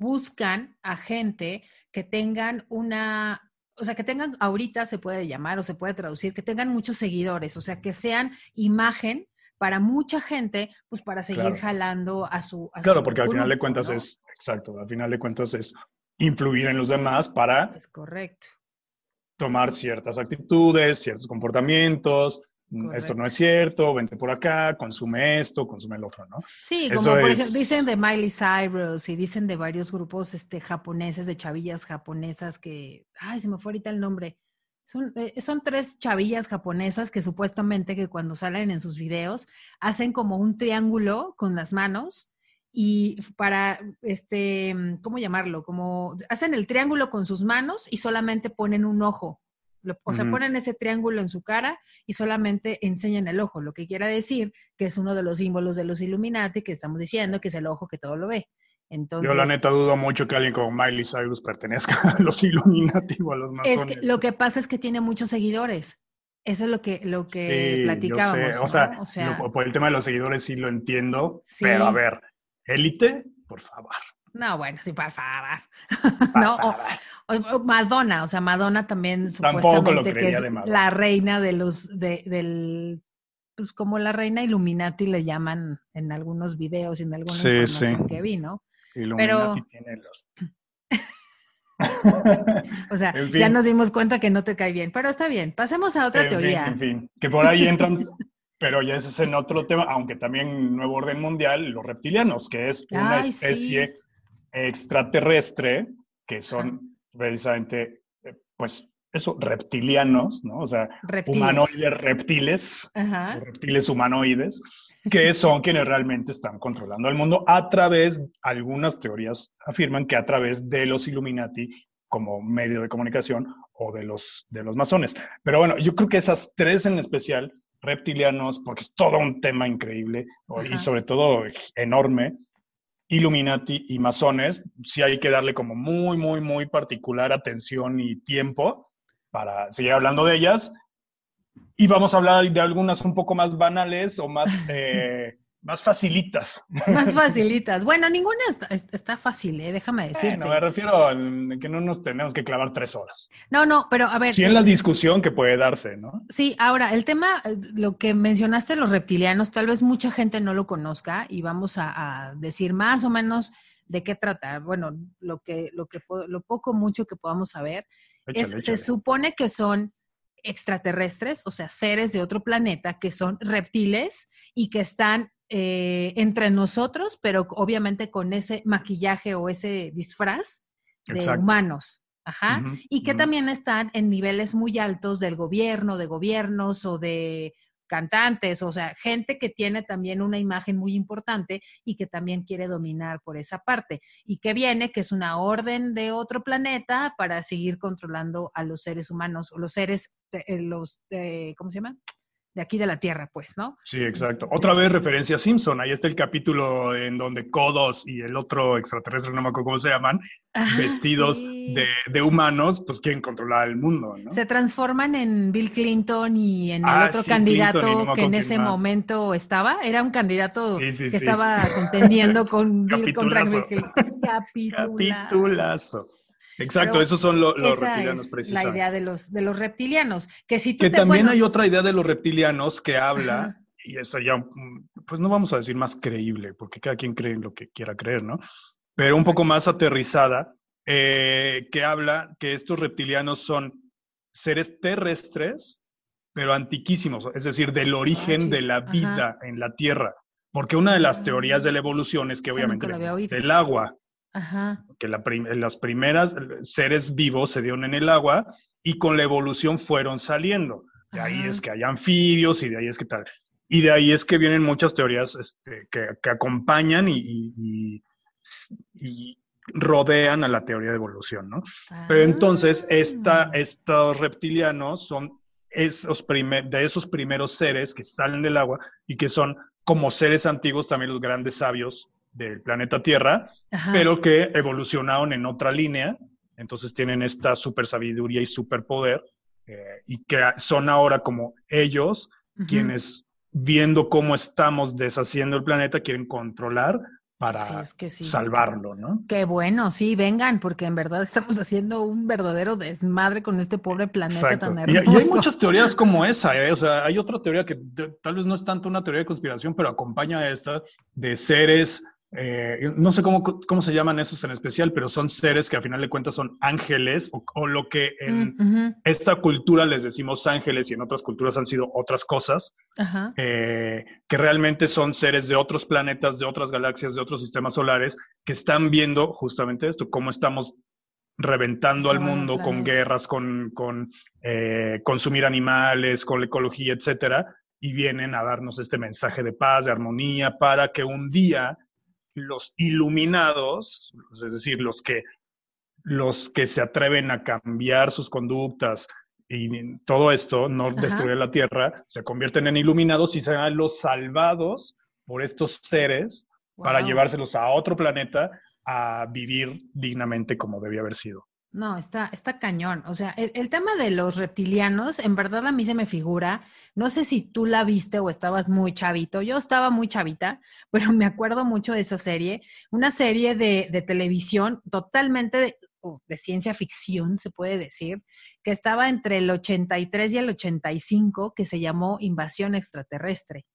buscan a gente que tengan una, o sea, que tengan, ahorita se puede llamar o se puede traducir, que tengan muchos seguidores, o sea, que sean imagen para mucha gente, pues para seguir jalando a su... claro, porque al final de cuentas es, exacto, al final de cuentas es influir en los demás para... Es correcto. Tomar ciertas actitudes, ciertos comportamientos, mm, esto no es cierto, vente por acá, consume esto, consume el otro, ¿no? Sí, como por ejemplo, dicen de Miley Cyrus y dicen de varios grupos este, japoneses, de chavillas japonesas que, ay, se me fue ahorita el nombre, eh, son, tres chavillas japonesas que supuestamente que cuando salen en sus videos hacen como un triángulo con las manos y para, este, ¿cómo llamarlo? Como hacen el triángulo con sus manos y solamente ponen un ojo. O sea, ponen ese triángulo en su cara y solamente enseñan el ojo, lo que quiere decir que es uno de los símbolos de los Illuminati que estamos diciendo, que es el ojo que todo lo ve. Yo la neta dudo mucho que alguien como Miley Cyrus pertenezca a los Illuminati o a los masones. Es que lo que pasa es que tiene muchos seguidores. Eso es lo que, lo que platicábamos. O, sea, por el tema de los seguidores sí lo entiendo, pero a ver, élite, por favor. No, bueno, sí, por favor. no, Madonna, o sea, Madonna también supuestamente que es la reina de los, de, del, pues como la reina Illuminati le llaman en algunos videos y en alguna información que vi, ¿no? Pero... tiene los... o sea, ya nos dimos cuenta que no te cae bien, pero está bien. Pasemos a otra teoría. en fin, que por ahí entran, pero ya ese es en otro tema, aunque también nuevo orden mundial, los reptilianos, que es una especie extraterrestre que son precisamente, eh, pues, eso, reptilianos, ¿no? O sea, humanoides reptiles, reptiles humanoides, que son quienes realmente están controlando el mundo a través, algunas teorías afirman que a través de los Illuminati como medio de comunicación o de los, de los masones. Pero bueno, yo creo que esas tres en especial, reptilianos, porque es todo un tema increíble y sobre todo enorme, Illuminati y masones, sí hay que darle como muy, muy, muy particular atención y tiempo para seguir hablando de ellas. Y vamos a hablar de algunas un poco más banales o más, eh, más facilitas. Más facilitas. Bueno, ninguna está, está fácil, ¿eh? déjame decirte. Bueno, me refiero a que no nos tenemos que clavar tres horas. No, no, pero a ver. Sí, en la discusión que puede darse, ¿no? Sí, ahora, el tema, lo que mencionaste, los reptilianos, tal vez mucha gente no lo conozca y vamos a, a decir más o menos de qué trata. Bueno, lo que, lo que, lo poco, mucho que podamos saber, es, se supone que son extraterrestres, o sea, seres de otro planeta que son reptiles y que están eh, entre nosotros, pero obviamente con ese maquillaje o ese disfraz de humanos. Ajá. y que también están en niveles muy altos del gobierno, de gobiernos o de cantantes, o sea, gente que tiene también una imagen muy importante y que también quiere dominar por esa parte. Y que viene, que es una orden de otro planeta para seguir controlando a los seres humanos o los seres, eh, los, ¿cómo se llama? De aquí de la Tierra, pues, ¿no? Sí, exacto. Otra vez referencia a Simpson. Ahí está el capítulo en donde Kodos y el otro extraterrestre, no me acuerdo cómo se llaman, ah, vestidos de, humanos, pues quieren controlar el mundo, ¿no? Se transforman en Bill Clinton y en el ah, otro candidato que en ese momento estaba. Era un candidato que estaba contendiendo con Bill contra Bill Clinton. Capitulazo. Exacto, esos son los reptilianos precisamente. La idea de los, de los reptilianos. Que, si que también hay otra idea de los reptilianos que habla, y esto ya, mm, pues no vamos a decir más creíble, porque cada quien cree en lo que quiera creer, ¿no? Pero un poco más aterrizada, eh, que habla que estos reptilianos son seres terrestres, pero antiquísimos, es decir, del origen de la vida en la Tierra. Porque una de las teorías de la evolución es que obviamente del agua, que las primeras seres vivos se dieron en el agua y con la evolución fueron saliendo. De ahí es que hay anfibios y de ahí es que tal. Y de ahí es que vienen muchas teorías este, que, acompañan y, rodean a la teoría de evolución, ¿no? Pero entonces, esta, ah. estos reptilianos son esos de esos primeros seres que salen del agua y que son como seres antiguos, también los grandes sabios del planeta Tierra, pero que evolucionaron en otra línea, entonces tienen esta super sabiduría y superpoder, eh, y que son ahora como ellos quienes, viendo cómo estamos deshaciendo el planeta, quieren controlar para salvarlo, ¿no? Qué bueno, sí, vengan, porque en verdad estamos haciendo un verdadero desmadre con este pobre planeta tan hermoso. Y, hay muchas teorías como esa, ¿eh? o sea, hay otra teoría que tal vez no es tanto una teoría de conspiración, pero acompaña a esta de seres eh, no sé cómo, cómo, se llaman esos en especial, pero son seres que al final de cuentas son ángeles o, lo que en mm, esta cultura les decimos ángeles y en otras culturas han sido otras cosas, eh, que realmente son seres de otros planetas, de otras galaxias, de otros sistemas solares, que están viendo justamente esto, cómo estamos reventando al mundo con guerras, con, con eh, consumir animales, con la ecología, etcétera, y vienen a darnos este mensaje de paz, de armonía, para que un día los iluminados, es decir, los que, los que se atreven a cambiar sus conductas y todo esto, no destruir la tierra, se convierten en iluminados y serán los salvados por estos seres para llevárselos a otro planeta a vivir dignamente como debía haber sido. No, está, está cañón. O sea, el, tema de los reptilianos, en verdad a mí se me figura, no sé si tú la viste o estabas muy chavito, yo estaba muy chavita, pero me acuerdo mucho de esa serie, una serie de, de televisión totalmente de, de, ciencia ficción, se puede decir, que estaba entre el 83 y el 85, que se llamó Invasión Extraterrestre.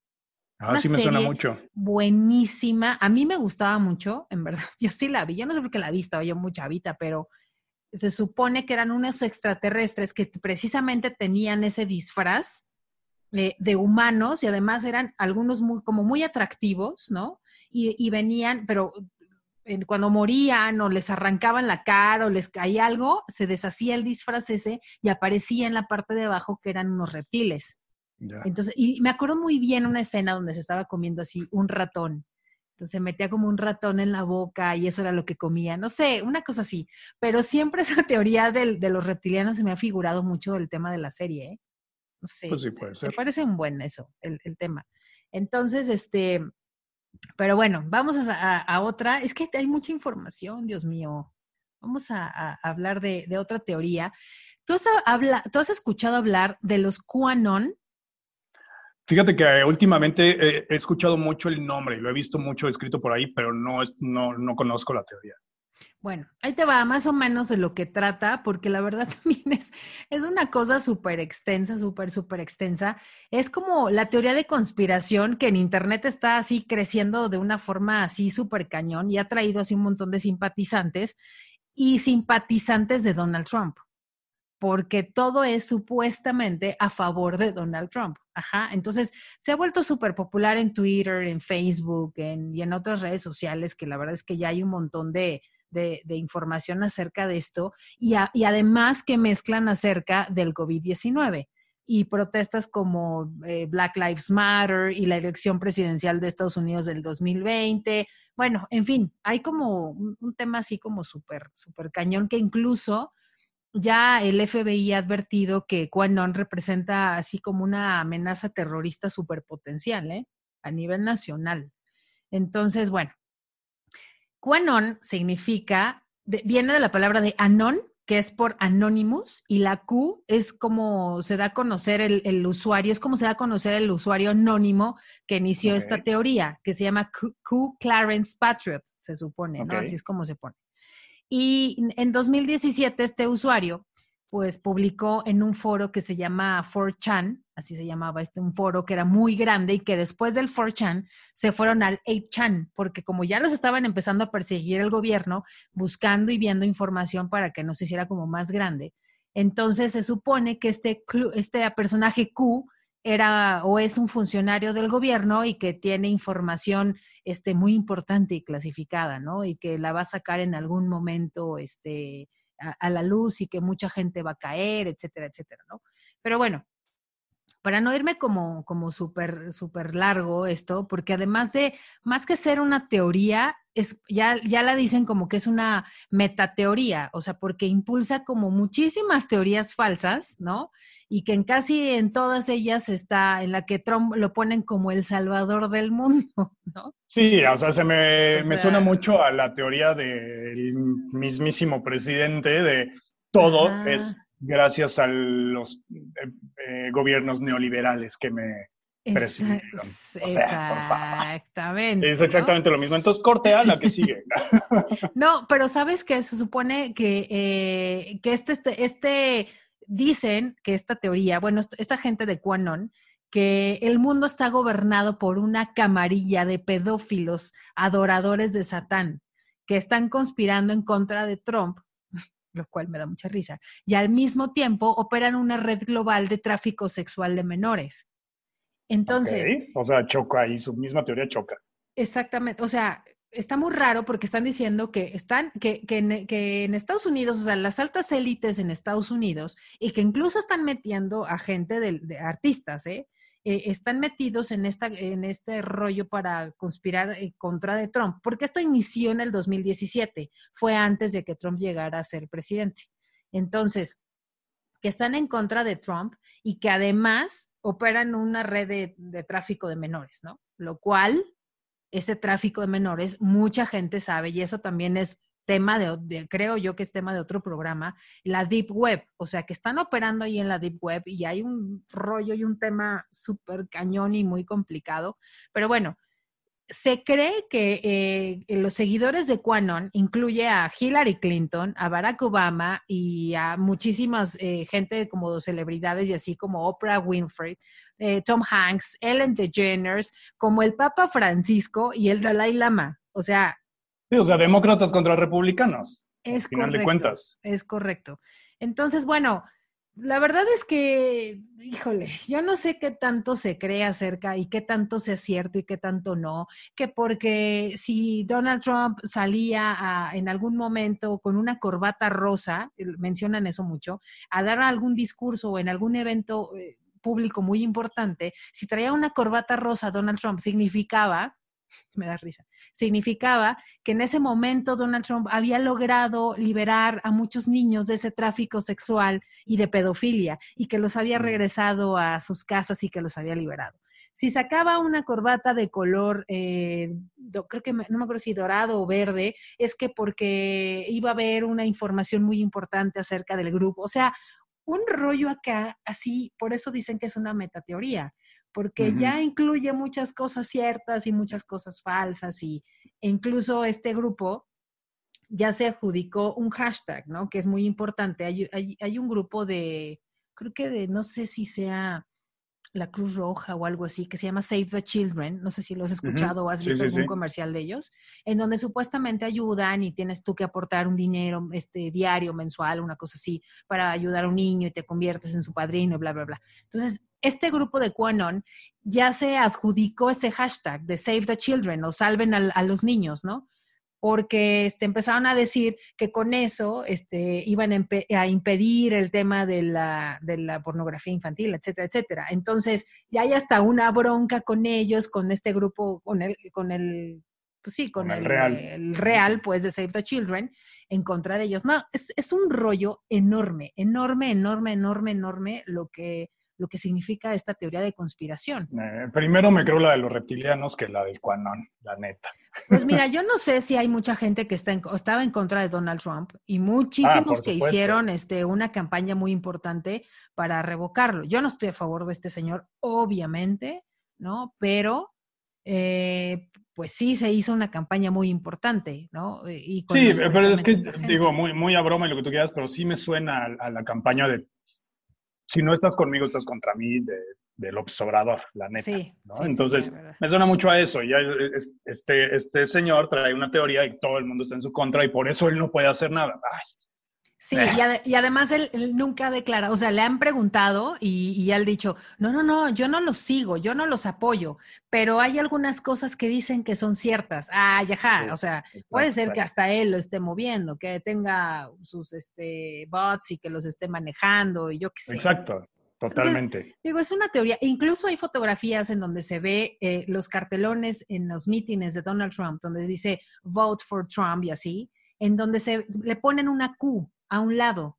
Ah, sí me suena mucho. Buenísima. A mí me gustaba mucho, en verdad. Yo sí la vi. Yo no sé por qué la vi, estaba yo muy chavita, pero se supone que eran unos extraterrestres que precisamente tenían ese disfraz eh, de humanos y además eran algunos muy, como muy atractivos, ¿no? Y, venían, pero cuando morían o les arrancaban la cara o les caía algo, se deshacía el disfraz ese y aparecía en la parte de abajo que eran unos reptiles. Entonces, y me acuerdo muy bien una escena donde se estaba comiendo así un ratón entonces se metía como un ratón en la boca y eso era lo que comía. No sé, una cosa así. Pero siempre esa teoría de los reptilianos se me ha figurado mucho el tema de la serie. ¿eh? No sé. Pues sí, puede ser. Se parece un buen eso, el, tema. Entonces, este, pero bueno, vamos a, a, otra. Es que hay mucha información, Dios mío. vamos a, hablar de, otra teoría. ¿Tú has, habla, ¿Tú has escuchado hablar de los QAnon? Fíjate que últimamente he escuchado mucho el nombre, lo he visto mucho escrito por ahí, pero no, no, no conozco la teoría. Bueno, ahí te va más o menos de lo que trata, porque la verdad también es, es una cosa súper extensa, súper, súper extensa. Es como la teoría de conspiración que en Internet está así creciendo de una forma así súper cañón y ha traído así un montón de simpatizantes y simpatizantes de Donald Trump, porque todo es supuestamente a favor de Donald Trump. Ajá, entonces se ha vuelto súper popular en Twitter, en Facebook y en otras redes sociales, que la verdad es que ya hay un montón de de, información acerca de esto y, además que mezclan acerca del COVID-19 y protestas como eh, Black Lives Matter y la elección presidencial de Estados Unidos del 2020. Bueno, en fin, hay como un, tema así como súper, súper cañón que incluso ya el FBI ha advertido que QAnon representa así como una amenaza terrorista súper potencial, ¿eh? A nivel nacional. Entonces, bueno, QAnon significa, viene de la palabra de anon, que es por Anonymous, y la Q es como se da a conocer el, usuario, es como se da a conocer el usuario anónimo que inició esta teoría, que se llama Q, Clarence Patriot, se supone, ¿no? Así es como se pone. Y en 2017 este usuario pues publicó en un foro que se llama 4chan, así se llamaba este, un foro que era muy grande y que después del 4chan se fueron al 8chan, porque como ya los estaban empezando a perseguir el gobierno, buscando y viendo información para que no se hiciera como más grande. Entonces se supone que este, este personaje Q era o es un funcionario del gobierno y que tiene información este, muy importante y clasificada, ¿no? Y que la va a sacar en algún momento, este, a, la luz y que mucha gente va a caer, etcétera, etcétera, ¿no? Pero bueno, para no irme como, como súper, largo esto, porque además de, más que ser una teoría, es, ya, ya la dicen como que es una metateoría, o sea, porque impulsa como muchísimas teorías falsas, ¿no? Y que en casi en todas ellas está, en la que Trump lo ponen como el salvador del mundo, ¿no? Sí, o sea, se me, me suena mucho a la teoría del mismísimo presidente de todo es gracias a los eh, eh, gobiernos neoliberales que me exactamente. Es exactamente lo mismo. Entonces, corte a la que sigue. no, pero sabes que se supone que, eh, que este, este, este, dicen que esta teoría, bueno, esta gente de QAnon, que el mundo está gobernado por una camarilla de pedófilos adoradores de Satán que están conspirando en contra de Trump lo cual me da mucha risa, y al mismo tiempo operan una red global de tráfico sexual de menores. Entonces... O sea, choca y su misma teoría choca. Exactamente, o sea, está muy raro porque están diciendo que están, que, que, en, Estados Unidos, o sea, las altas élites en Estados Unidos, y que incluso están metiendo a gente de artistas, ¿eh? Eh, están metidos en, esta, en este rollo para conspirar en contra de Trump, porque esto inició en el 2017, fue antes de que Trump llegara a ser presidente. Entonces, que están en contra de Trump y que además operan una red de, de tráfico de menores, ¿no? Lo cual, ese tráfico de menores, mucha gente sabe y eso también es tema de, creo yo que es tema de otro programa, la Deep Web, o sea, que están operando ahí en la Deep Web y hay un rollo y un tema súper cañón y muy complicado, pero bueno, se cree que eh, los seguidores de QAnon incluye a Hillary Clinton, a Barack Obama y a muchísimas eh, gente como celebridades y así como Oprah Winfrey, eh, Tom Hanks, Ellen DeGeneres, como el Papa Francisco y el Dalai Lama. O sea, Sí, o sea, demócratas contra republicanos. Es al final de cuentas. Es correcto. Entonces, bueno, la verdad es que, híjole, yo no sé qué tanto se cree acerca y qué tanto sea cierto y qué tanto no, que porque si Donald Trump salía en algún momento con una corbata rosa, mencionan eso mucho, a dar algún discurso o en algún evento eh, público muy importante, si traía una corbata rosa Donald Trump significaba me da risa, significaba que en ese momento Donald Trump había logrado liberar a muchos niños de ese tráfico sexual y de pedofilia y que los había regresado a sus casas y que los había liberado. Si sacaba una corbata de color, eh, creo que no me acuerdo si dorado o verde, es que porque iba a haber una información muy importante acerca del grupo. O sea, un rollo acá, así, por eso dicen que es una metateoría porque ya incluye muchas cosas ciertas y muchas cosas falsas y e incluso este grupo ya se adjudicó un hashtag, ¿no? Que es muy importante. Hay, hay, un grupo de, creo que de, no sé si sea la Cruz Roja o algo así, que se llama Save the Children. No sé si lo has escuchado o has visto algún comercial de ellos, en donde supuestamente ayudan y tienes tú que aportar un dinero este, diario, mensual, una cosa así, para ayudar a un niño y te conviertes en su padrino, bla, bla, bla. Entonces, este grupo de QAnon ya se adjudicó ese hashtag de Save the Children o salven a, los niños, ¿no? Porque este, empezaron a decir que con eso este, iban a, impedir el tema de la, de la, pornografía infantil, etcétera, etcétera. Entonces, ya hay hasta una bronca con ellos, con este grupo, con el, con el pues sí, con, el, real. pues, de Save the Children, en contra de ellos. No, es, es un rollo enorme, enorme, enorme, enorme, enorme lo que lo que significa esta teoría de conspiración. Eh, primero me creo la de los reptilianos que la del Quanon, la neta. Pues mira, yo no sé si hay mucha gente que está estaba en contra de Donald Trump y muchísimos ah, que hicieron este, una campaña muy importante para revocarlo. Yo no estoy a favor de este señor, obviamente, ¿no? Pero eh, pues sí se hizo una campaña muy importante, ¿no? sí, pero es que digo, muy, muy a broma y lo que tú quieras, pero sí me suena a la campaña de si no estás conmigo, estás contra mí de, de López Obrador, la neta. Sí, Entonces, me suena mucho a eso. Ya este, este señor trae una teoría y todo el mundo está en su contra y por eso él no puede hacer nada. Ay, Sí, y, además él, nunca declara, o sea, le han preguntado y, y él ha dicho, no, no, no, yo no los sigo, yo no los apoyo, pero hay algunas cosas que dicen que son ciertas. Ah, ya, o sea, puede ser que hasta él lo esté moviendo, que tenga sus este, bots y que los esté manejando y yo qué sé. Exacto. Totalmente. digo, es una teoría. Incluso hay fotografías en donde se ve eh, los cartelones en los mítines de Donald Trump, donde dice vote for Trump y así, en donde se le ponen una Q a un lado.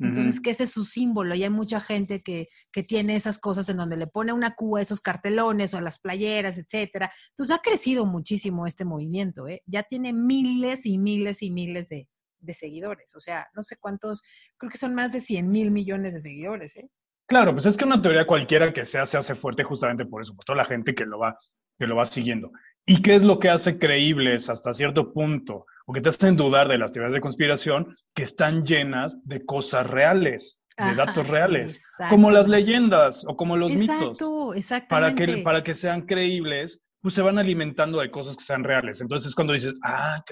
Entonces, que ese es su símbolo y hay mucha gente que, que, tiene esas cosas en donde le pone una Q a esos cartelones o a las playeras, etcétera. Entonces, ha crecido muchísimo este movimiento, ¿eh? Ya tiene miles y miles y miles de, de seguidores. O sea, no sé cuántos, creo que son más de 100 mil millones de seguidores, ¿eh? Claro, pues es que una teoría cualquiera que sea se hace fuerte justamente por eso, por toda la gente que lo va, que lo va siguiendo. ¿Y qué es lo que hace creíbles hasta cierto punto o que te hacen dudar de las teorías de conspiración que están llenas de cosas reales, de datos reales, como las leyendas o como los mitos. Para que, para que sean creíbles, pues se van alimentando de cosas que sean reales. Entonces cuando dices, ah,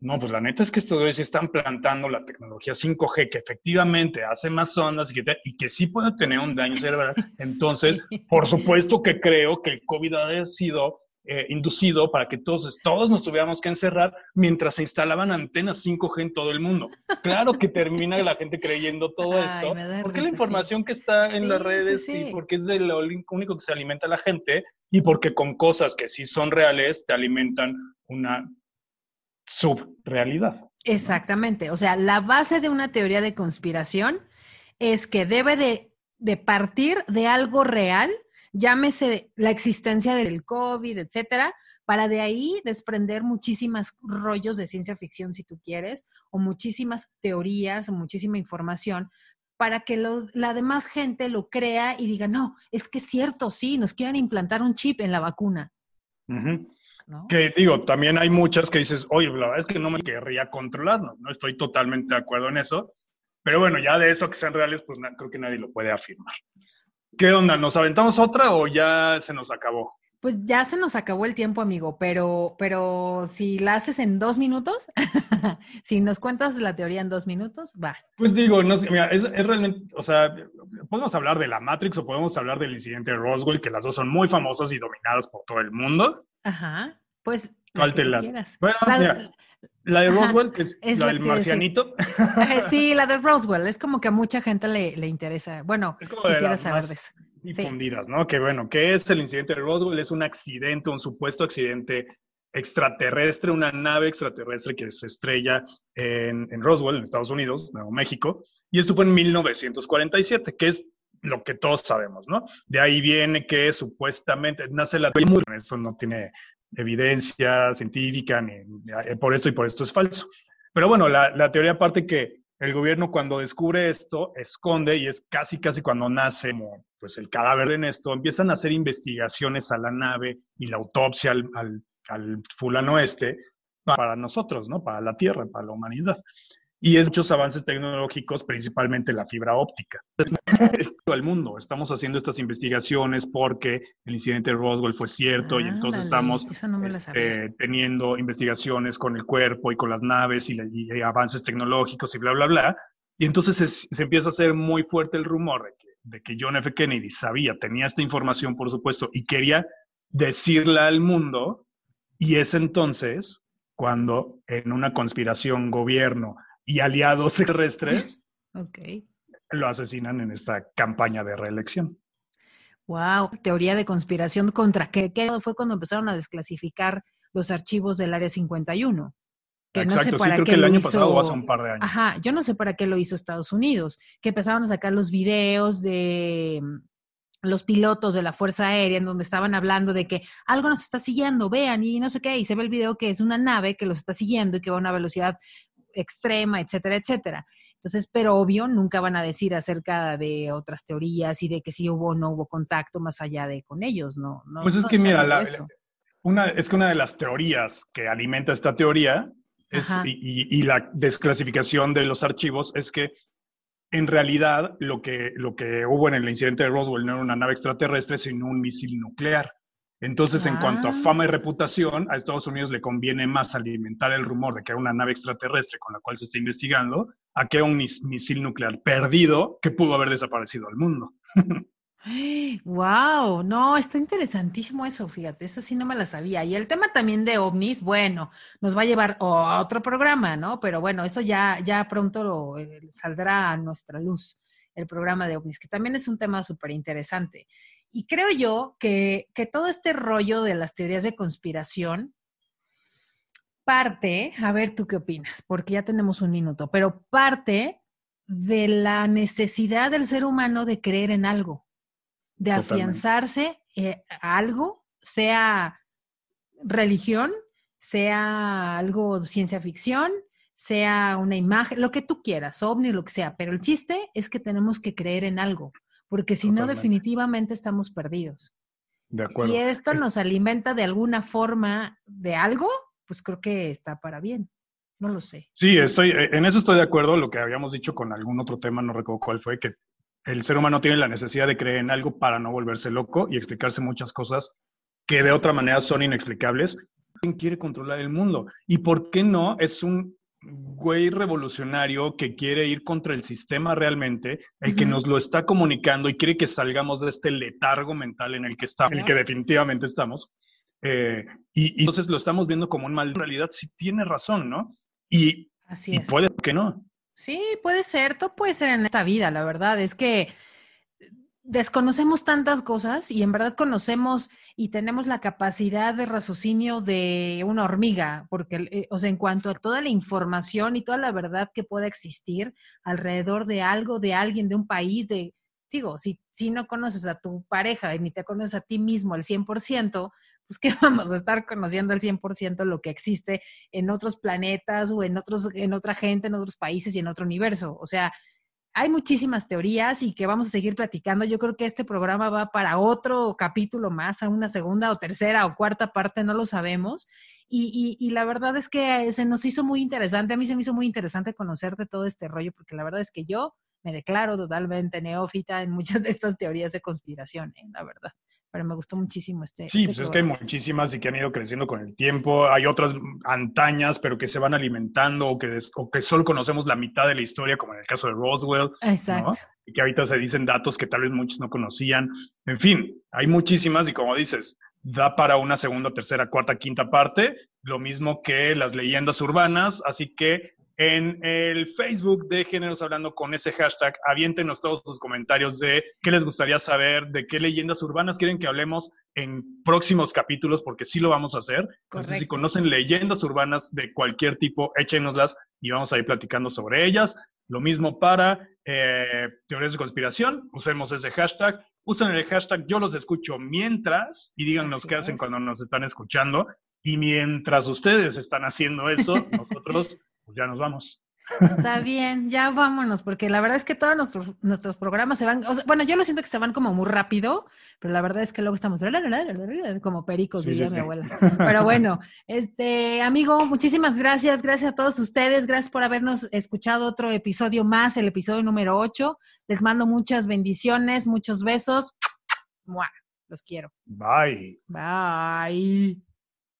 no, pues la neta es que estos sí están plantando la tecnología 5G que efectivamente hace más ondas y que, y que sí puede tener un daño cerebral. Entonces, por supuesto que creo que el COVID ha sido eh, inducido para que todos, todos nos tuviéramos que encerrar mientras se instalaban antenas 5G en todo el mundo. Claro que termina la gente creyendo todo esto, porque la información que está en las redes y porque es de lo único que se alimenta la gente y porque con cosas que sí son reales te alimentan una subrealidad. Exactamente. O sea, la base de una teoría de conspiración es que debe de, de partir de algo real llámese la existencia del COVID, etcétera, para de ahí desprender muchísimas rollos de ciencia ficción, si tú quieres, o muchísimas teorías, o muchísima información, para que la demás gente lo crea y diga, no, es que es cierto, sí, nos quieren implantar un chip en la vacuna. Que digo, también hay muchas que dices, oye, la verdad es que no me querría controlarnos, no estoy totalmente de acuerdo en eso, pero bueno, ya de eso que sean reales, pues creo que nadie lo puede afirmar. ¿Qué onda? ¿Nos aventamos otra o ya se nos acabó? Pues ya se nos acabó el tiempo, amigo, pero, pero si la haces en dos minutos, si nos cuentas la teoría en dos minutos, va. Pues digo, no, mira, es, realmente, o sea, podemos hablar de la Matrix o podemos hablar del incidente de Roswell, que las dos son muy famosas y dominadas por todo el mundo. Ajá, pues. ¿Cuál te la? Bueno, mira, la de Roswell, que es, la del marcianito. Sí, la de Roswell. Es como que a mucha gente le, le interesa. Bueno, quisiera saber de eso. difundidas, ¿no? Que bueno, ¿qué es el incidente de Roswell? Es un accidente, un supuesto accidente extraterrestre, una nave extraterrestre que se estrella en, en, Roswell, en Estados Unidos, Nuevo México, y esto fue en 1947, que es lo que todos sabemos, ¿no? De ahí viene que supuestamente nace la eso no tiene evidencia científica, eh, por esto y por esto es falso. Pero bueno, la, la teoría parte que el gobierno cuando descubre esto, esconde y es casi, casi cuando nace pues, el cadáver en esto, empiezan a hacer investigaciones a la nave y la autopsia al, al, al fulano este para nosotros, ¿no? Para la Tierra, para la humanidad y es muchos avances tecnológicos, principalmente la fibra óptica. Todo el mundo estamos haciendo estas investigaciones porque el incidente de Roswell fue cierto y entonces estamos este, teniendo investigaciones con el cuerpo y con las naves y, avances tecnológicos y bla, bla, bla. Y entonces se, empieza a hacer muy fuerte el rumor de que, de que John F. Kennedy sabía, tenía esta información, por supuesto, y quería decirla al mundo. Y es entonces cuando en una conspiración gobierno, y aliados terrestres okay. lo asesinan en esta campaña de reelección. Wow, teoría de conspiración contra qué, ¿Qué fue cuando empezaron a desclasificar los archivos del Área 51. Que Exacto, no sé para sí, creo que el año pasado o hace un par de años. Ajá, yo no sé para qué lo hizo Estados Unidos, que empezaron a sacar los videos de mm, los pilotos de la Fuerza Aérea en donde estaban hablando de que algo nos está siguiendo, vean, y no sé qué, y se ve el video que es una nave que los está siguiendo y que va a una velocidad extrema, etcétera, etcétera. Entonces, pero obvio, nunca van a decir acerca de otras teorías y de que si hubo o no hubo contacto más allá de con ellos, ¿no? pues es que mira, una, es que una de las teorías que alimenta esta teoría es, y, la desclasificación de los archivos es que en realidad lo que, lo que hubo en el incidente de Roswell no era una nave extraterrestre, sino un misil nuclear. Entonces, en cuanto a fama y ah. reputación, a Estados Unidos le conviene más alimentar el rumor de que era una nave extraterrestre con la cual se está investigando, a que un misil nuclear perdido que pudo haber desaparecido al mundo. Wow, no, está interesantísimo eso, fíjate, esa sí no me la sabía. Y el tema también de ovnis, bueno, nos va a llevar a otro programa, ¿no? Pero bueno, eso ya, ya pronto lo, eh, saldrá a nuestra luz, el programa de ovnis, que también es un tema súper interesante. Y creo yo que, todo este rollo de las teorías de conspiración parte, a ver tú qué opinas, porque ya tenemos un minuto, pero parte de la necesidad del ser humano de creer en algo, de afianzarse eh, a algo, sea religión, sea algo de ciencia ficción, sea una imagen, lo que tú quieras, ovni, lo que sea, pero el chiste es que tenemos que creer en algo porque si no, definitivamente estamos perdidos. De acuerdo. Si esto nos alimenta de alguna forma de algo, pues creo que está para bien. No lo sé. Sí, estoy, eh, en eso estoy de acuerdo. Lo que habíamos dicho con algún otro tema, no recuerdo cuál fue, que el ser humano tiene la necesidad de creer en algo para no volverse loco y explicarse muchas cosas que de otra manera son inexplicables. ¿Quién quiere controlar el mundo? ¿Y por qué no? Es un güey revolucionario que quiere ir contra el sistema realmente, el que nos lo está comunicando y quiere que salgamos de este letargo mental en el que estamos, el que definitivamente estamos. Eh, y, entonces lo estamos viendo como un mal. En realidad sí tiene razón, ¿no? Y, Así y puede que no. Sí, puede ser, todo puede ser en esta vida, la verdad. Es que desconocemos tantas cosas y en verdad conocemos y tenemos la capacidad de raciocinio de una hormiga, porque, eh, o sea, en cuanto a toda la información y toda la verdad que pueda existir alrededor de algo, de alguien, de un país, de, digo, si, si no conoces a tu pareja ni te conoces a ti mismo al 100%, pues ¿qué vamos a estar conociendo al 100% lo que existe en otros planetas o en, otros, en otra gente, en otros países y en otro universo? O sea, hay muchísimas teorías y que vamos a seguir platicando. Yo creo que este programa va para otro capítulo más, a una segunda o tercera o cuarta parte, no lo sabemos. Y, la verdad es que se nos hizo muy interesante, a mí se me hizo muy interesante conocerte todo este rollo, porque la verdad es que yo me declaro totalmente neófita en muchas de estas teorías de conspiración, ¿eh? la verdad pero me gustó muchísimo este. Sí, este pues es que hay muchísimas y que han ido creciendo con el tiempo. Hay otras antañas, pero que se van alimentando o que, o que solo conocemos la mitad de la historia, como en el caso de Roswell. Exacto. Y que ahorita se dicen datos que tal vez muchos no conocían. En fin, hay muchísimas y como dices, da para una segunda, tercera, cuarta, quinta parte, lo mismo que las leyendas urbanas. Así que en el Facebook de Géneros Hablando con ese hashtag. Aviéntenos todos sus comentarios de qué les gustaría saber, de qué leyendas urbanas quieren que hablemos en próximos capítulos, porque sí lo vamos a hacer. Entonces, si conocen leyendas urbanas de cualquier tipo, échenoslas y vamos a ir platicando sobre ellas. Lo mismo para eh, teorías de conspiración, usemos ese hashtag. Usen el hashtag yo los escucho mientras y díganos qué hacen cuando nos están escuchando. Y mientras ustedes están haciendo eso, nosotros pues ya nos vamos. Está bien, ya vámonos, porque la verdad es que todos nuestros, nuestros programas se van, bueno, yo lo siento que se van como muy rápido, pero la verdad es que luego estamos como pericos, diría mi abuela. Pero bueno, este amigo, muchísimas gracias, gracias a todos ustedes, gracias por habernos escuchado otro episodio más, el episodio número 8. Les mando muchas bendiciones, muchos besos. Los quiero. Bye. Bye.